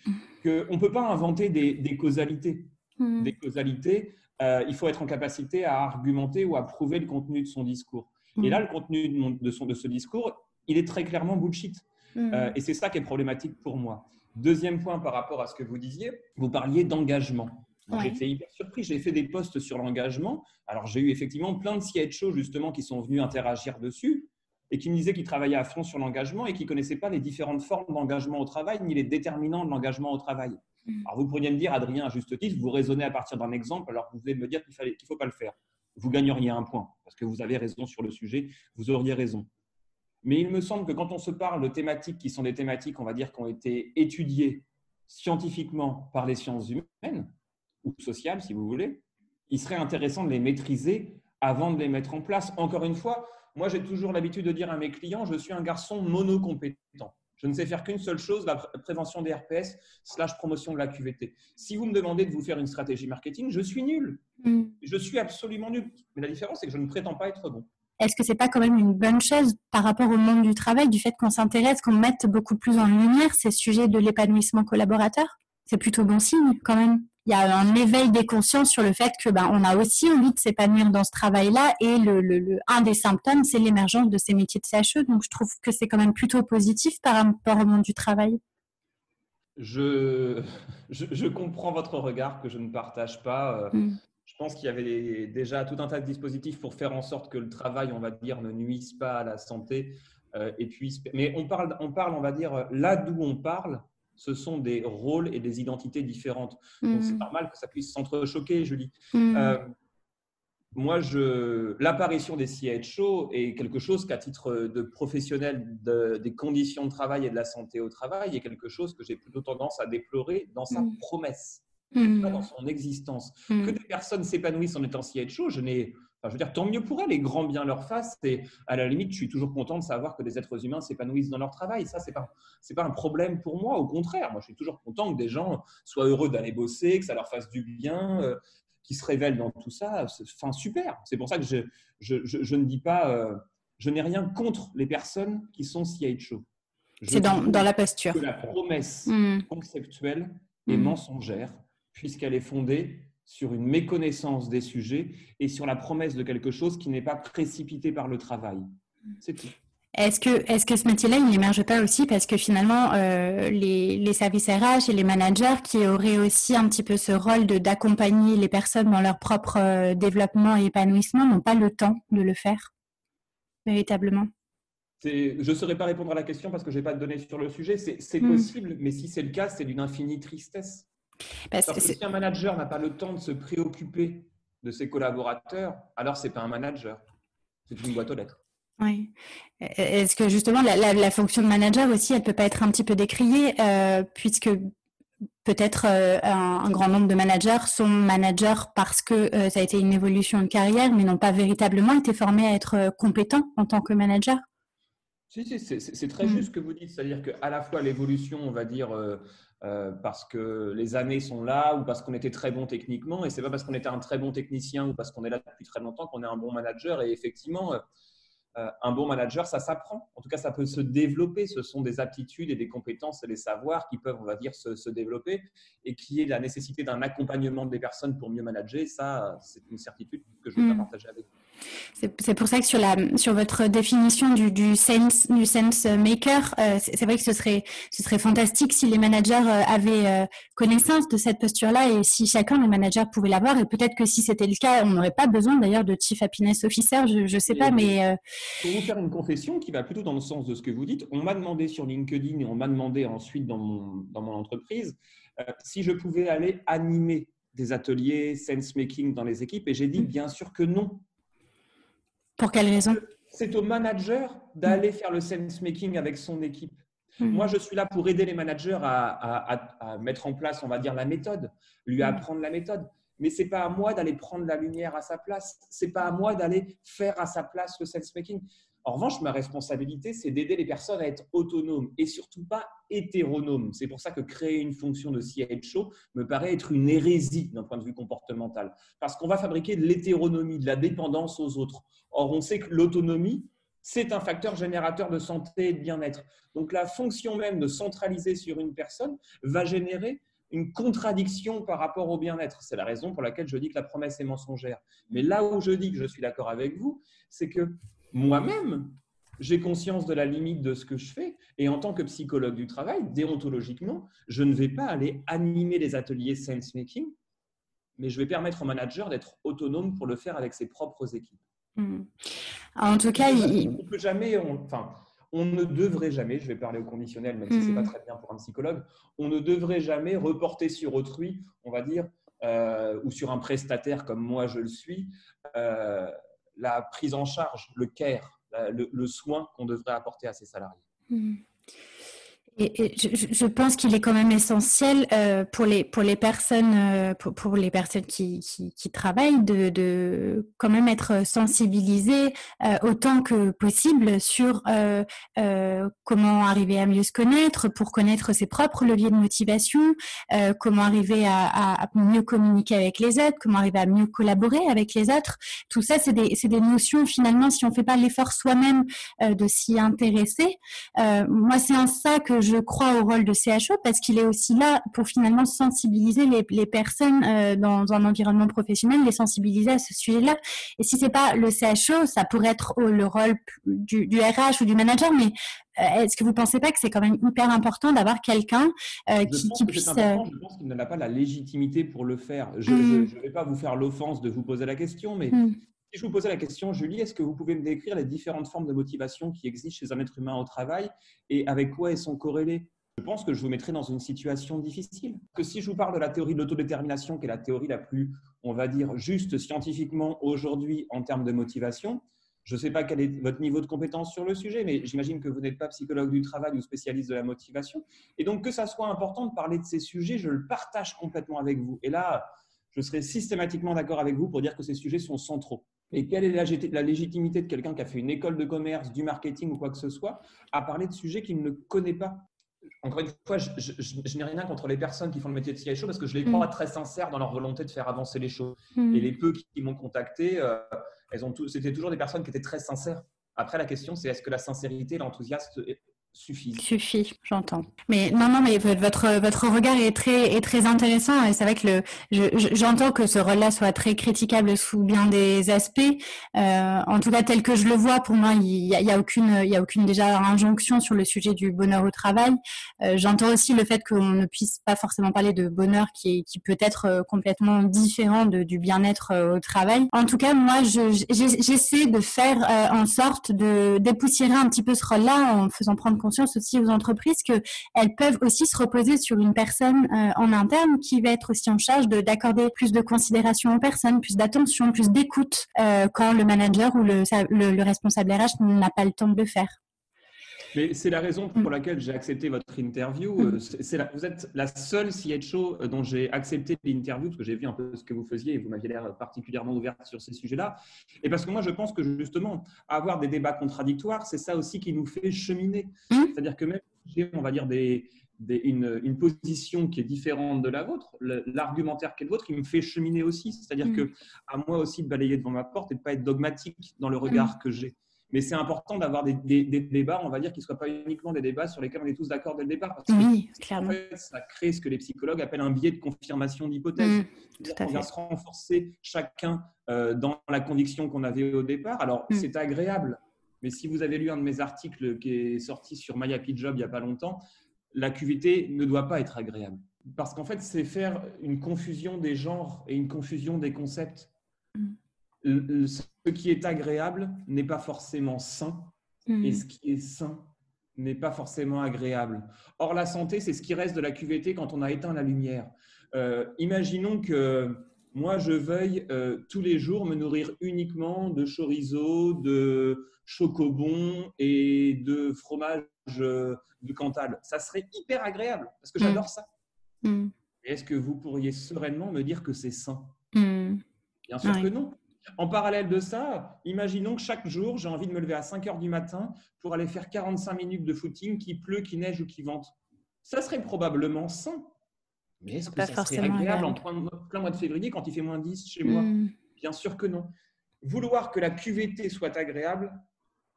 qu'on ne peut pas inventer des, causalités. Hmm. Des causalités, euh, il faut être en capacité à argumenter ou à prouver le contenu de son discours. Et là, hmm. le contenu de, son, de, ce discours, il est très clairement bullshit. Euh, et c'est ça qui est problématique pour moi. Deuxième point par rapport à ce que vous disiez, vous parliez d'engagement. J'ai été hyper surpris. J'ai fait des posts sur l'engagement. Alors, j'ai eu effectivement plein de CHO justement qui sont venus interagir dessus et qui me disaient qu'ils travaillaient à fond sur l'engagement et qui ne connaissaient pas les différentes formes d'engagement au travail ni les déterminants de l'engagement au travail. Mm. Alors, vous pourriez me dire, Adrien, à juste titre, vous raisonnez à partir d'un exemple, alors vous pouvez me dire qu'il ne faut pas le faire. Vous gagneriez un point parce que vous avez raison sur le sujet, vous auriez raison. Mais il me semble que quand on se parle de thématiques qui sont des thématiques, on va dire, qui ont été étudiées scientifiquement par les sciences humaines, ou sociales, si vous voulez, il serait intéressant de les maîtriser avant de les mettre en place. Encore une fois, moi, j'ai toujours l'habitude de dire à mes clients, je suis un garçon monocompétent. Je ne sais faire qu'une seule chose, la prévention des RPS slash promotion de la QVT. Si vous me demandez de vous faire une stratégie marketing, je suis nul. Mm. Je suis absolument nul. Mais la différence, c'est que je ne prétends pas être bon. Est-ce que c'est pas quand même une bonne chose par rapport au monde du travail, du fait qu'on s'intéresse, qu'on mette beaucoup plus en lumière ces sujets de l'épanouissement collaborateur? C'est plutôt bon signe quand même il y a un éveil des consciences sur le fait que ben, on a aussi envie de s'épanouir dans ce travail-là et le, le, un des symptômes, c'est l'émergence de ces métiers de CHE. Donc, je trouve que c'est quand même plutôt positif par rapport au monde du travail. Je, je, comprends votre regard que je ne partage pas. Euh, mm. Je pense qu'il y avait déjà tout un tas de dispositifs pour faire en sorte que le travail, on va dire, ne nuise pas à la santé. Euh, et puis, mais on parle, on parle, on va dire, là d'où on parle, ce sont des rôles et des identités différentes. Donc, c'est mm. normal que ça puisse s'entrechoquer, Julie. Mm. Euh, moi, l'apparition des CHO est quelque chose qu'à titre de professionnel des conditions de travail et de la santé au travail est quelque chose que j'ai plutôt tendance à déplorer dans sa mm. promesse, pas dans son existence. Que des personnes s'épanouissent en étant CHO, je n'ai je veux dire, tant mieux pour elles et grand bien leur face. Et à la limite, je suis toujours content de savoir que des êtres humains s'épanouissent dans leur travail. Ça, c'est pas, c'est pas un problème pour moi. Au contraire, moi, je suis toujours content que des gens soient heureux d'aller bosser, que ça leur fasse du bien, euh, qu'ils se révèlent dans tout ça. Enfin, super. C'est pour ça que je, je, je, ne dis pas, euh, je n'ai rien contre les personnes qui sont CHO. C'est dans, dans, la posture. Que la promesse hmm. conceptuelle est hmm. mensongère puisqu'elle est fondée sur une méconnaissance des sujets et sur la promesse de quelque chose qui n'est pas précipité par le travail. C'est tout. Est-ce que, est que ce métier-là, il n'émerge pas aussi parce que finalement, euh, les, les, services RH et les managers qui auraient aussi un petit peu ce rôle d'accompagner les personnes dans leur propre euh, développement et épanouissement n'ont pas le temps de le faire véritablement? Je ne saurais pas répondre à la question parce que je n'ai pas de données sur le sujet. C'est hmm. possible, mais si c'est le cas, c'est d'une infinie tristesse. Parce que si un manager n'a pas le temps de se préoccuper de ses collaborateurs, alors ce n'est pas un manager, c'est une boîte aux lettres. Oui. Est-ce que justement la, fonction de manager aussi, elle peut pas être un petit peu décriée, euh, puisque peut-être un, grand nombre de managers sont managers parce que ça a été une évolution de carrière, mais n'ont pas véritablement été formés à être compétents en tant que manager? Si, si c'est très mm. juste ce que vous dites, c'est-à-dire qu'à la fois l'évolution, on va dire, euh, parce que les années sont là ou parce qu'on était très bon techniquement. Et c'est pas parce qu'on était un très bon technicien ou parce qu'on est là depuis très longtemps qu'on est un bon manager. Et effectivement, euh, euh, un bon manager, ça s'apprend. En tout cas, ça peut se développer. Ce sont des aptitudes et des compétences et des savoirs qui peuvent, on va dire, se, développer et qui est la nécessité d'un accompagnement des personnes pour mieux manager. Ça, c'est une certitude que je veux mm. partager avec vous. C'est pour ça que sur, la, sur votre définition du, du, sense, du sense maker, euh, c'est vrai que ce serait, ce serait fantastique si les managers euh, avaient euh, connaissance de cette posture-là et si chacun des managers pouvait l'avoir. Et peut-être que si c'était le cas, on n'aurait pas besoin d'ailleurs de Chief Happiness Officer, je ne sais pas, mais... Pour vous faire une confession qui va plutôt dans le sens de ce que vous dites, on m'a demandé sur LinkedIn et on m'a demandé ensuite dans mon, dans mon entreprise si je pouvais aller animer des ateliers sense making dans les équipes et j'ai dit mm. bien sûr que non pour quelle raison C'est au manager d'aller faire le sense making avec son équipe. Hmm. Moi, je suis là pour aider les managers à, mettre en place, on va dire, la méthode, lui hmm. apprendre la méthode. Mais c'est pas à moi d'aller prendre la lumière à sa place. C'est pas à moi d'aller faire à sa place le sense making. En revanche, ma responsabilité, c'est d'aider les personnes à être autonomes et surtout pas hétéronomes. C'est pour ça que créer une fonction de CHO me paraît être une hérésie d'un point de vue comportemental. Parce qu'on va fabriquer de l'hétéronomie, de la dépendance aux autres. Or, on sait que l'autonomie, c'est un facteur générateur de santé et de bien-être. Donc, la fonction même de centraliser sur une personne va générer une contradiction par rapport au bien-être. C'est la raison pour laquelle je dis que la promesse est mensongère. Mais là où je dis que je suis d'accord avec vous, c'est que moi-même, j'ai conscience de la limite de ce que je fais. Et en tant que psychologue du travail, déontologiquement, je ne vais pas aller animer les ateliers sense-making, mais je vais permettre au manager d'être autonome pour le faire avec ses propres équipes. Hmm. En tout cas, on peut jamais, enfin, on ne devrait jamais, je vais parler au conditionnel, même si ce n'est pas hmm. très bien pour un psychologue, on ne devrait jamais reporter sur autrui, on va dire, euh, ou sur un prestataire comme moi je le suis, euh, la prise en charge, le care, le, soin qu'on devrait apporter à ses salariés. Hmm. Je, pense qu'il est quand même essentiel euh, pour les pour les personnes euh, pour, les personnes qui, qui, travaillent de, de, quand même être sensibilisées euh, autant que possible sur comment arriver à mieux se connaître pour connaître ses propres leviers de motivation, comment arriver à, mieux communiquer avec les autres, comment arriver à mieux collaborer avec les autres. Tout ça, c'est des c'est des notions finalement si on fait pas l'effort soi-même de s'y intéresser. moi, c'est un ça que crois au rôle de CHO parce qu'il est aussi là pour finalement sensibiliser les, les personnes euh, dans un environnement professionnel, les sensibiliser à ce sujet-là. Et si c'est pas le CHO, ça pourrait être le rôle du, du RH ou du manager, mais euh, est-ce que vous pensez pas que c'est quand même hyper important d'avoir quelqu'un euh, qui, qui puisse... Je pense qu'il n'a pas la légitimité pour le faire. Je ne mmh. vais pas vous faire l'offense de vous poser la question, mais mmh. Si je vous posais la question, Julie, est-ce que vous pouvez me décrire les différentes formes de motivation qui existent chez un être humain au travail et avec quoi elles sont corrélées? Je pense que je vous mettrai dans une situation difficile. Que si je vous parle de la théorie de l'autodétermination, qui est la théorie la plus, on va dire, juste scientifiquement aujourd'hui en termes de motivation, je ne sais pas quel est votre niveau de compétence sur le sujet, mais j'imagine que vous n'êtes pas psychologue du travail ou spécialiste de la motivation. Et donc, que ça soit important de parler de ces sujets, je le partage complètement avec vous. Et là, je serai systématiquement d'accord avec vous pour dire que ces sujets sont centraux. Et quelle est la, légitimité de quelqu'un qui a fait une école de commerce, du marketing ou quoi que ce soit, à parler de sujets qu'il ne connaît pas? Encore une fois, je, n'ai rien contre les personnes qui font le métier de CISO parce que je les crois mm. très sincères dans leur volonté de faire avancer les choses. Mm. Et les peu qui, m'ont contacté, euh, c'était toujours des personnes qui étaient très sincères. Après, la question, c'est est-ce que la sincérité, l'enthousiasme suffit. Suffit, j'entends. Mais non, non, mais votre votre regard est très est très intéressant et c'est vrai que le j'entends que ce rôle-là soit très critiquable sous bien des aspects. Euh, en tout cas, tel que je le vois, pour moi, il y a, y a aucune y a aucune déjà injonction sur le sujet du bonheur au travail. Euh, j'entends aussi le fait qu'on ne puisse pas forcément parler de bonheur qui est, qui peut être euh, complètement différent de, du bien-être au travail. En tout cas, moi, j'essaie de faire en sorte de dépoussiérer un petit peu ce rôle-là en faisant prendre conscience aussi aux entreprises qu'elles peuvent aussi se reposer sur une personne euh, en interne qui va être aussi en charge d'accorder plus de considération aux personnes, plus d'attention, plus d'écoute euh, quand le manager ou le, le, responsable RH n'a pas le temps de le faire. C'est la raison pour laquelle j'ai accepté votre interview. Euh, c'est vous êtes la seule CHO dont j'ai accepté l'interview parce que j'ai vu un peu ce que vous faisiez et vous m'aviez l'air particulièrement ouverte sur ces sujets-là. Et parce que moi, je pense que justement, avoir des débats contradictoires, c'est ça aussi qui nous fait cheminer. Mmh. C'est-à-dire que même si on va dire des, une, position qui est différente de la vôtre, l'argumentaire qui est le vôtre, il me fait cheminer aussi. C'est-à-dire mmh. que à moi aussi de balayer devant ma porte et de ne pas être dogmatique dans le regard mmh. que j'ai. Mais c'est important d'avoir des, débats, on va dire, qui ne soient pas uniquement des débats sur lesquels on est tous d'accord dès le départ. Parce oui, clairement. ça crée ce que les psychologues appellent un biais de confirmation d'hypothèse. Mmh, on vient se renforcer chacun euh, dans la conviction qu'on avait au départ. Alors, c'est agréable. Mais si vous avez lu un de mes articles qui est sorti sur My Happy Job il n'y a pas longtemps, la QVT ne doit pas être agréable. Parce qu'en fait, c'est faire une confusion des genres et une confusion des concepts. Mm. Ce qui est agréable n'est pas forcément sain, mm. et ce qui est sain n'est pas forcément agréable. Or, la santé, c'est ce qui reste de la QVT quand on a éteint la lumière. Euh, imaginons que moi, je veuille euh, tous les jours me nourrir uniquement de chorizo, de chocobon et de fromage euh, du Cantal. Ça serait hyper agréable parce que j'adore mm. ça. Mm. Est-ce que vous pourriez sereinement me dire que c'est sain? Bien sûr que non. En parallèle de ça, imaginons que chaque jour, j'ai envie de me lever à 5 heures du matin pour aller faire 45 minutes de footing, qui pleut, qui neige ou qui vente. Ça serait probablement sain. Mais est-ce que ça serait agréable en plein mois de février quand il fait moins 10 chez moi? Bien sûr que non. Vouloir que la QVT soit agréable,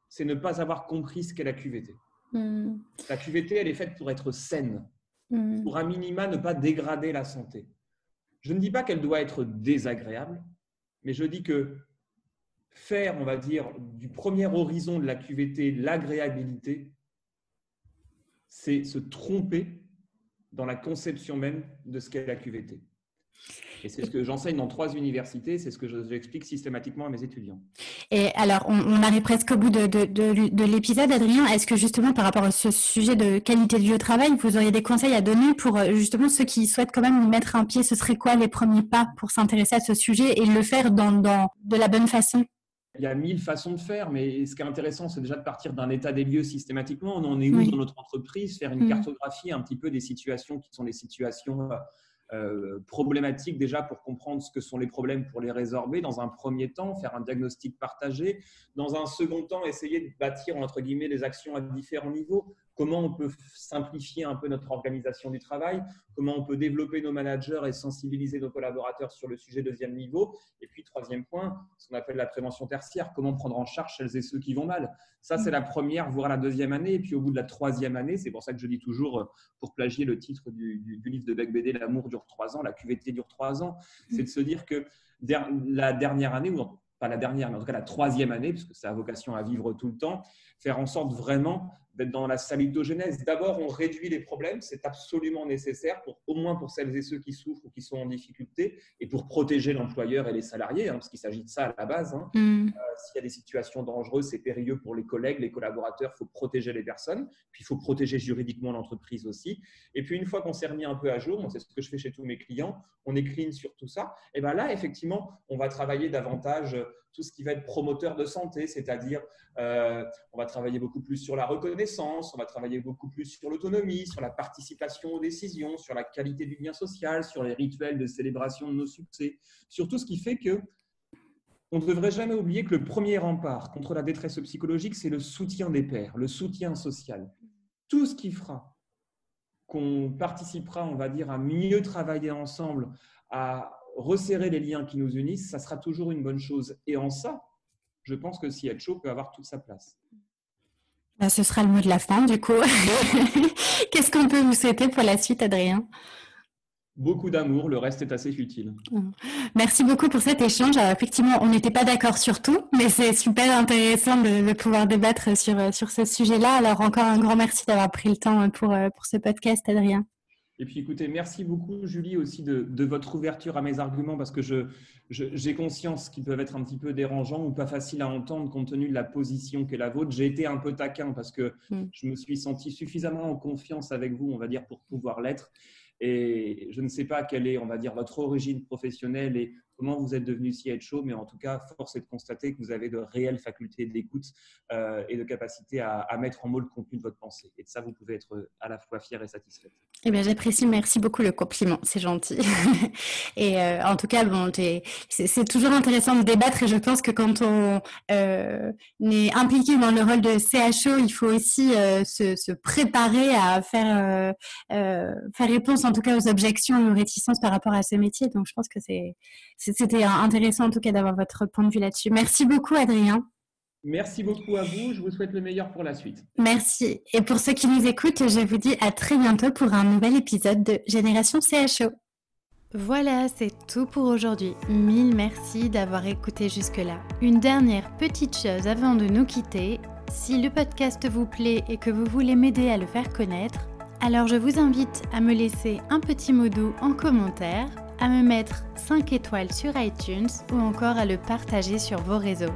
c'est ne pas avoir compris ce qu'est la QVT. Hmm. La QVT, elle est faite pour être saine, hmm. pour un minima ne pas dégrader la santé. Je ne dis pas qu'elle doit être désagréable, mais je dis que faire, on va dire, du premier horizon de la QVT l'agréabilité, c'est se tromper dans la conception même de ce qu'est la QVT. Et c'est ce que j'enseigne dans trois universités, c'est ce que j'explique systématiquement à mes étudiants. Et alors, on, arrive presque au bout de, de, l'épisode, Adrien. Est-ce que justement, par rapport à ce sujet de qualité de vie au travail, vous auriez des conseils à donner pour euh, justement ceux qui souhaitent quand même mettre un pied Ce serait quoi les premiers pas pour s'intéresser à ce sujet et le faire dans, dans de la bonne façon? Il y a mille façons de faire, mais ce qui est intéressant, c'est déjà de partir d'un état des lieux systématiquement. On en est où dans notre entreprise? Faire une mm. cartographie un petit peu des situations qui sont des situations euh, problématique déjà pour comprendre ce que sont les problèmes pour les résorber. Dans un premier temps, faire un diagnostic partagé. Dans un second temps, essayer de bâtir entre guillemets des actions à différents niveaux comment on peut simplifier un peu notre organisation du travail, comment on peut développer nos managers et sensibiliser nos collaborateurs sur le sujet deuxième niveau? Et puis, troisième point, ce qu'on appelle la prévention tertiaire, comment prendre en charge celles et ceux qui vont mal. Ça, c'est la première, voire la deuxième année. Et puis, au bout de la troisième année, c'est pour ça que je dis toujours, pour plagier le titre du, livre de Beck BD, L'amour dure trois ans, la QVT dure trois ans, c'est de se dire que la dernière année, ou pas la dernière, mais en tout cas la troisième année, puisque ça a vocation à vivre tout le temps, faire en sorte vraiment d'être dans la salutogénèse. D'abord, on réduit les problèmes, c'est absolument nécessaire, pour, au moins pour celles et ceux qui souffrent ou qui sont en difficulté, et pour protéger l'employeur et les salariés, hein, parce qu'il s'agit de ça à la base. Hein. Mm. Euh, s'il y a des situations dangereuses, c'est périlleux pour les collègues, les collaborateurs, il faut protéger les personnes, puis il faut protéger juridiquement l'entreprise aussi. Et puis, une fois qu'on s'est remis un peu à jour, c'est ce que je fais chez tous mes clients, on est clean sur tout ça, et bien là, effectivement, on va travailler davantage tout ce qui va être promoteur de santé, c'est-à-dire euh, on va travailler beaucoup plus sur la reconnaissance, on va travailler beaucoup plus sur l'autonomie, sur la participation aux décisions, sur la qualité du lien social, sur les rituels de célébration de nos succès, sur tout ce qui fait que on ne devrait jamais oublier que le premier rempart contre la détresse psychologique, c'est le soutien des pairs, le soutien social. Tout ce qui fera qu'on participera, on va dire, à mieux travailler ensemble, à resserrer les liens qui nous unissent, ça sera toujours une bonne chose. Et en ça, je pense que chaud peut avoir toute sa place. Bah, ce sera le mot de la fin, du coup. Qu'est-ce qu'on peut vous souhaiter pour la suite, Adrien? Beaucoup d'amour, le reste est assez futile. Merci beaucoup pour cet échange. effectivement, on n'était pas d'accord sur tout, mais c'est super intéressant de, pouvoir débattre sur, sur ce sujet-là. Alors, encore un grand merci d'avoir pris le temps pour, pour ce podcast, Adrien. Et puis écoutez, merci beaucoup Julie aussi de, votre ouverture à mes arguments parce que j'ai je, conscience qu'ils peuvent être un petit peu dérangeants ou pas faciles à entendre compte tenu de la position qu'est la vôtre. J'ai été un peu taquin parce que mm. je me suis senti suffisamment en confiance avec vous, on va dire, pour pouvoir l'être. Et je ne sais pas quelle est, on va dire, votre origine professionnelle et comment vous êtes devenu CHO, mais en tout cas, force est de constater que vous avez de réelles facultés d'écoute euh, et de capacité à, mettre en mots le contenu de votre pensée. Et de ça, vous pouvez être à la fois fier et satisfait. Eh bien, j'apprécie. Merci beaucoup le compliment. C'est gentil. et euh, en tout cas, bon, c'est toujours intéressant de débattre. Et je pense que quand on euh, est impliqué dans le rôle de CHO, il faut aussi se, se, préparer à faire, faire réponse, en tout cas, aux objections et aux réticences par rapport à ce métier. Donc, je pense que c'est c'était intéressant en tout cas d'avoir votre point de vue là-dessus. Merci beaucoup, Adrien. Merci beaucoup à vous. Je vous souhaite le meilleur pour la suite. Merci. Et pour ceux qui nous écoutent, je vous dis à très bientôt pour un nouvel épisode de Génération CHO. Voilà, c'est tout pour aujourd'hui. Mille merci d'avoir écouté jusque-là. Une dernière petite chose avant de nous quitter. Si le podcast vous plaît et que vous voulez m'aider à le faire connaître, alors je vous invite à me laisser un petit mot doux en commentaire à me mettre 5 étoiles sur iTunes ou encore à le partager sur vos réseaux.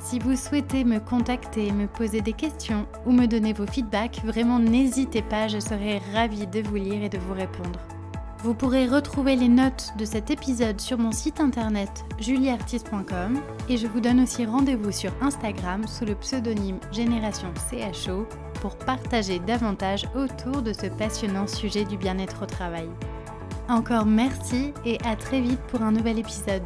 Si vous souhaitez me contacter, me poser des questions ou me donner vos feedbacks, vraiment n'hésitez pas, je serai ravie de vous lire et de vous répondre. Vous pourrez retrouver les notes de cet épisode sur mon site internet julieartiste.com et je vous donne aussi rendez-vous sur Instagram sous le pseudonyme Génération CHO pour partager davantage autour de ce passionnant sujet du bien-être au travail. Encore merci et à très vite pour un nouvel épisode.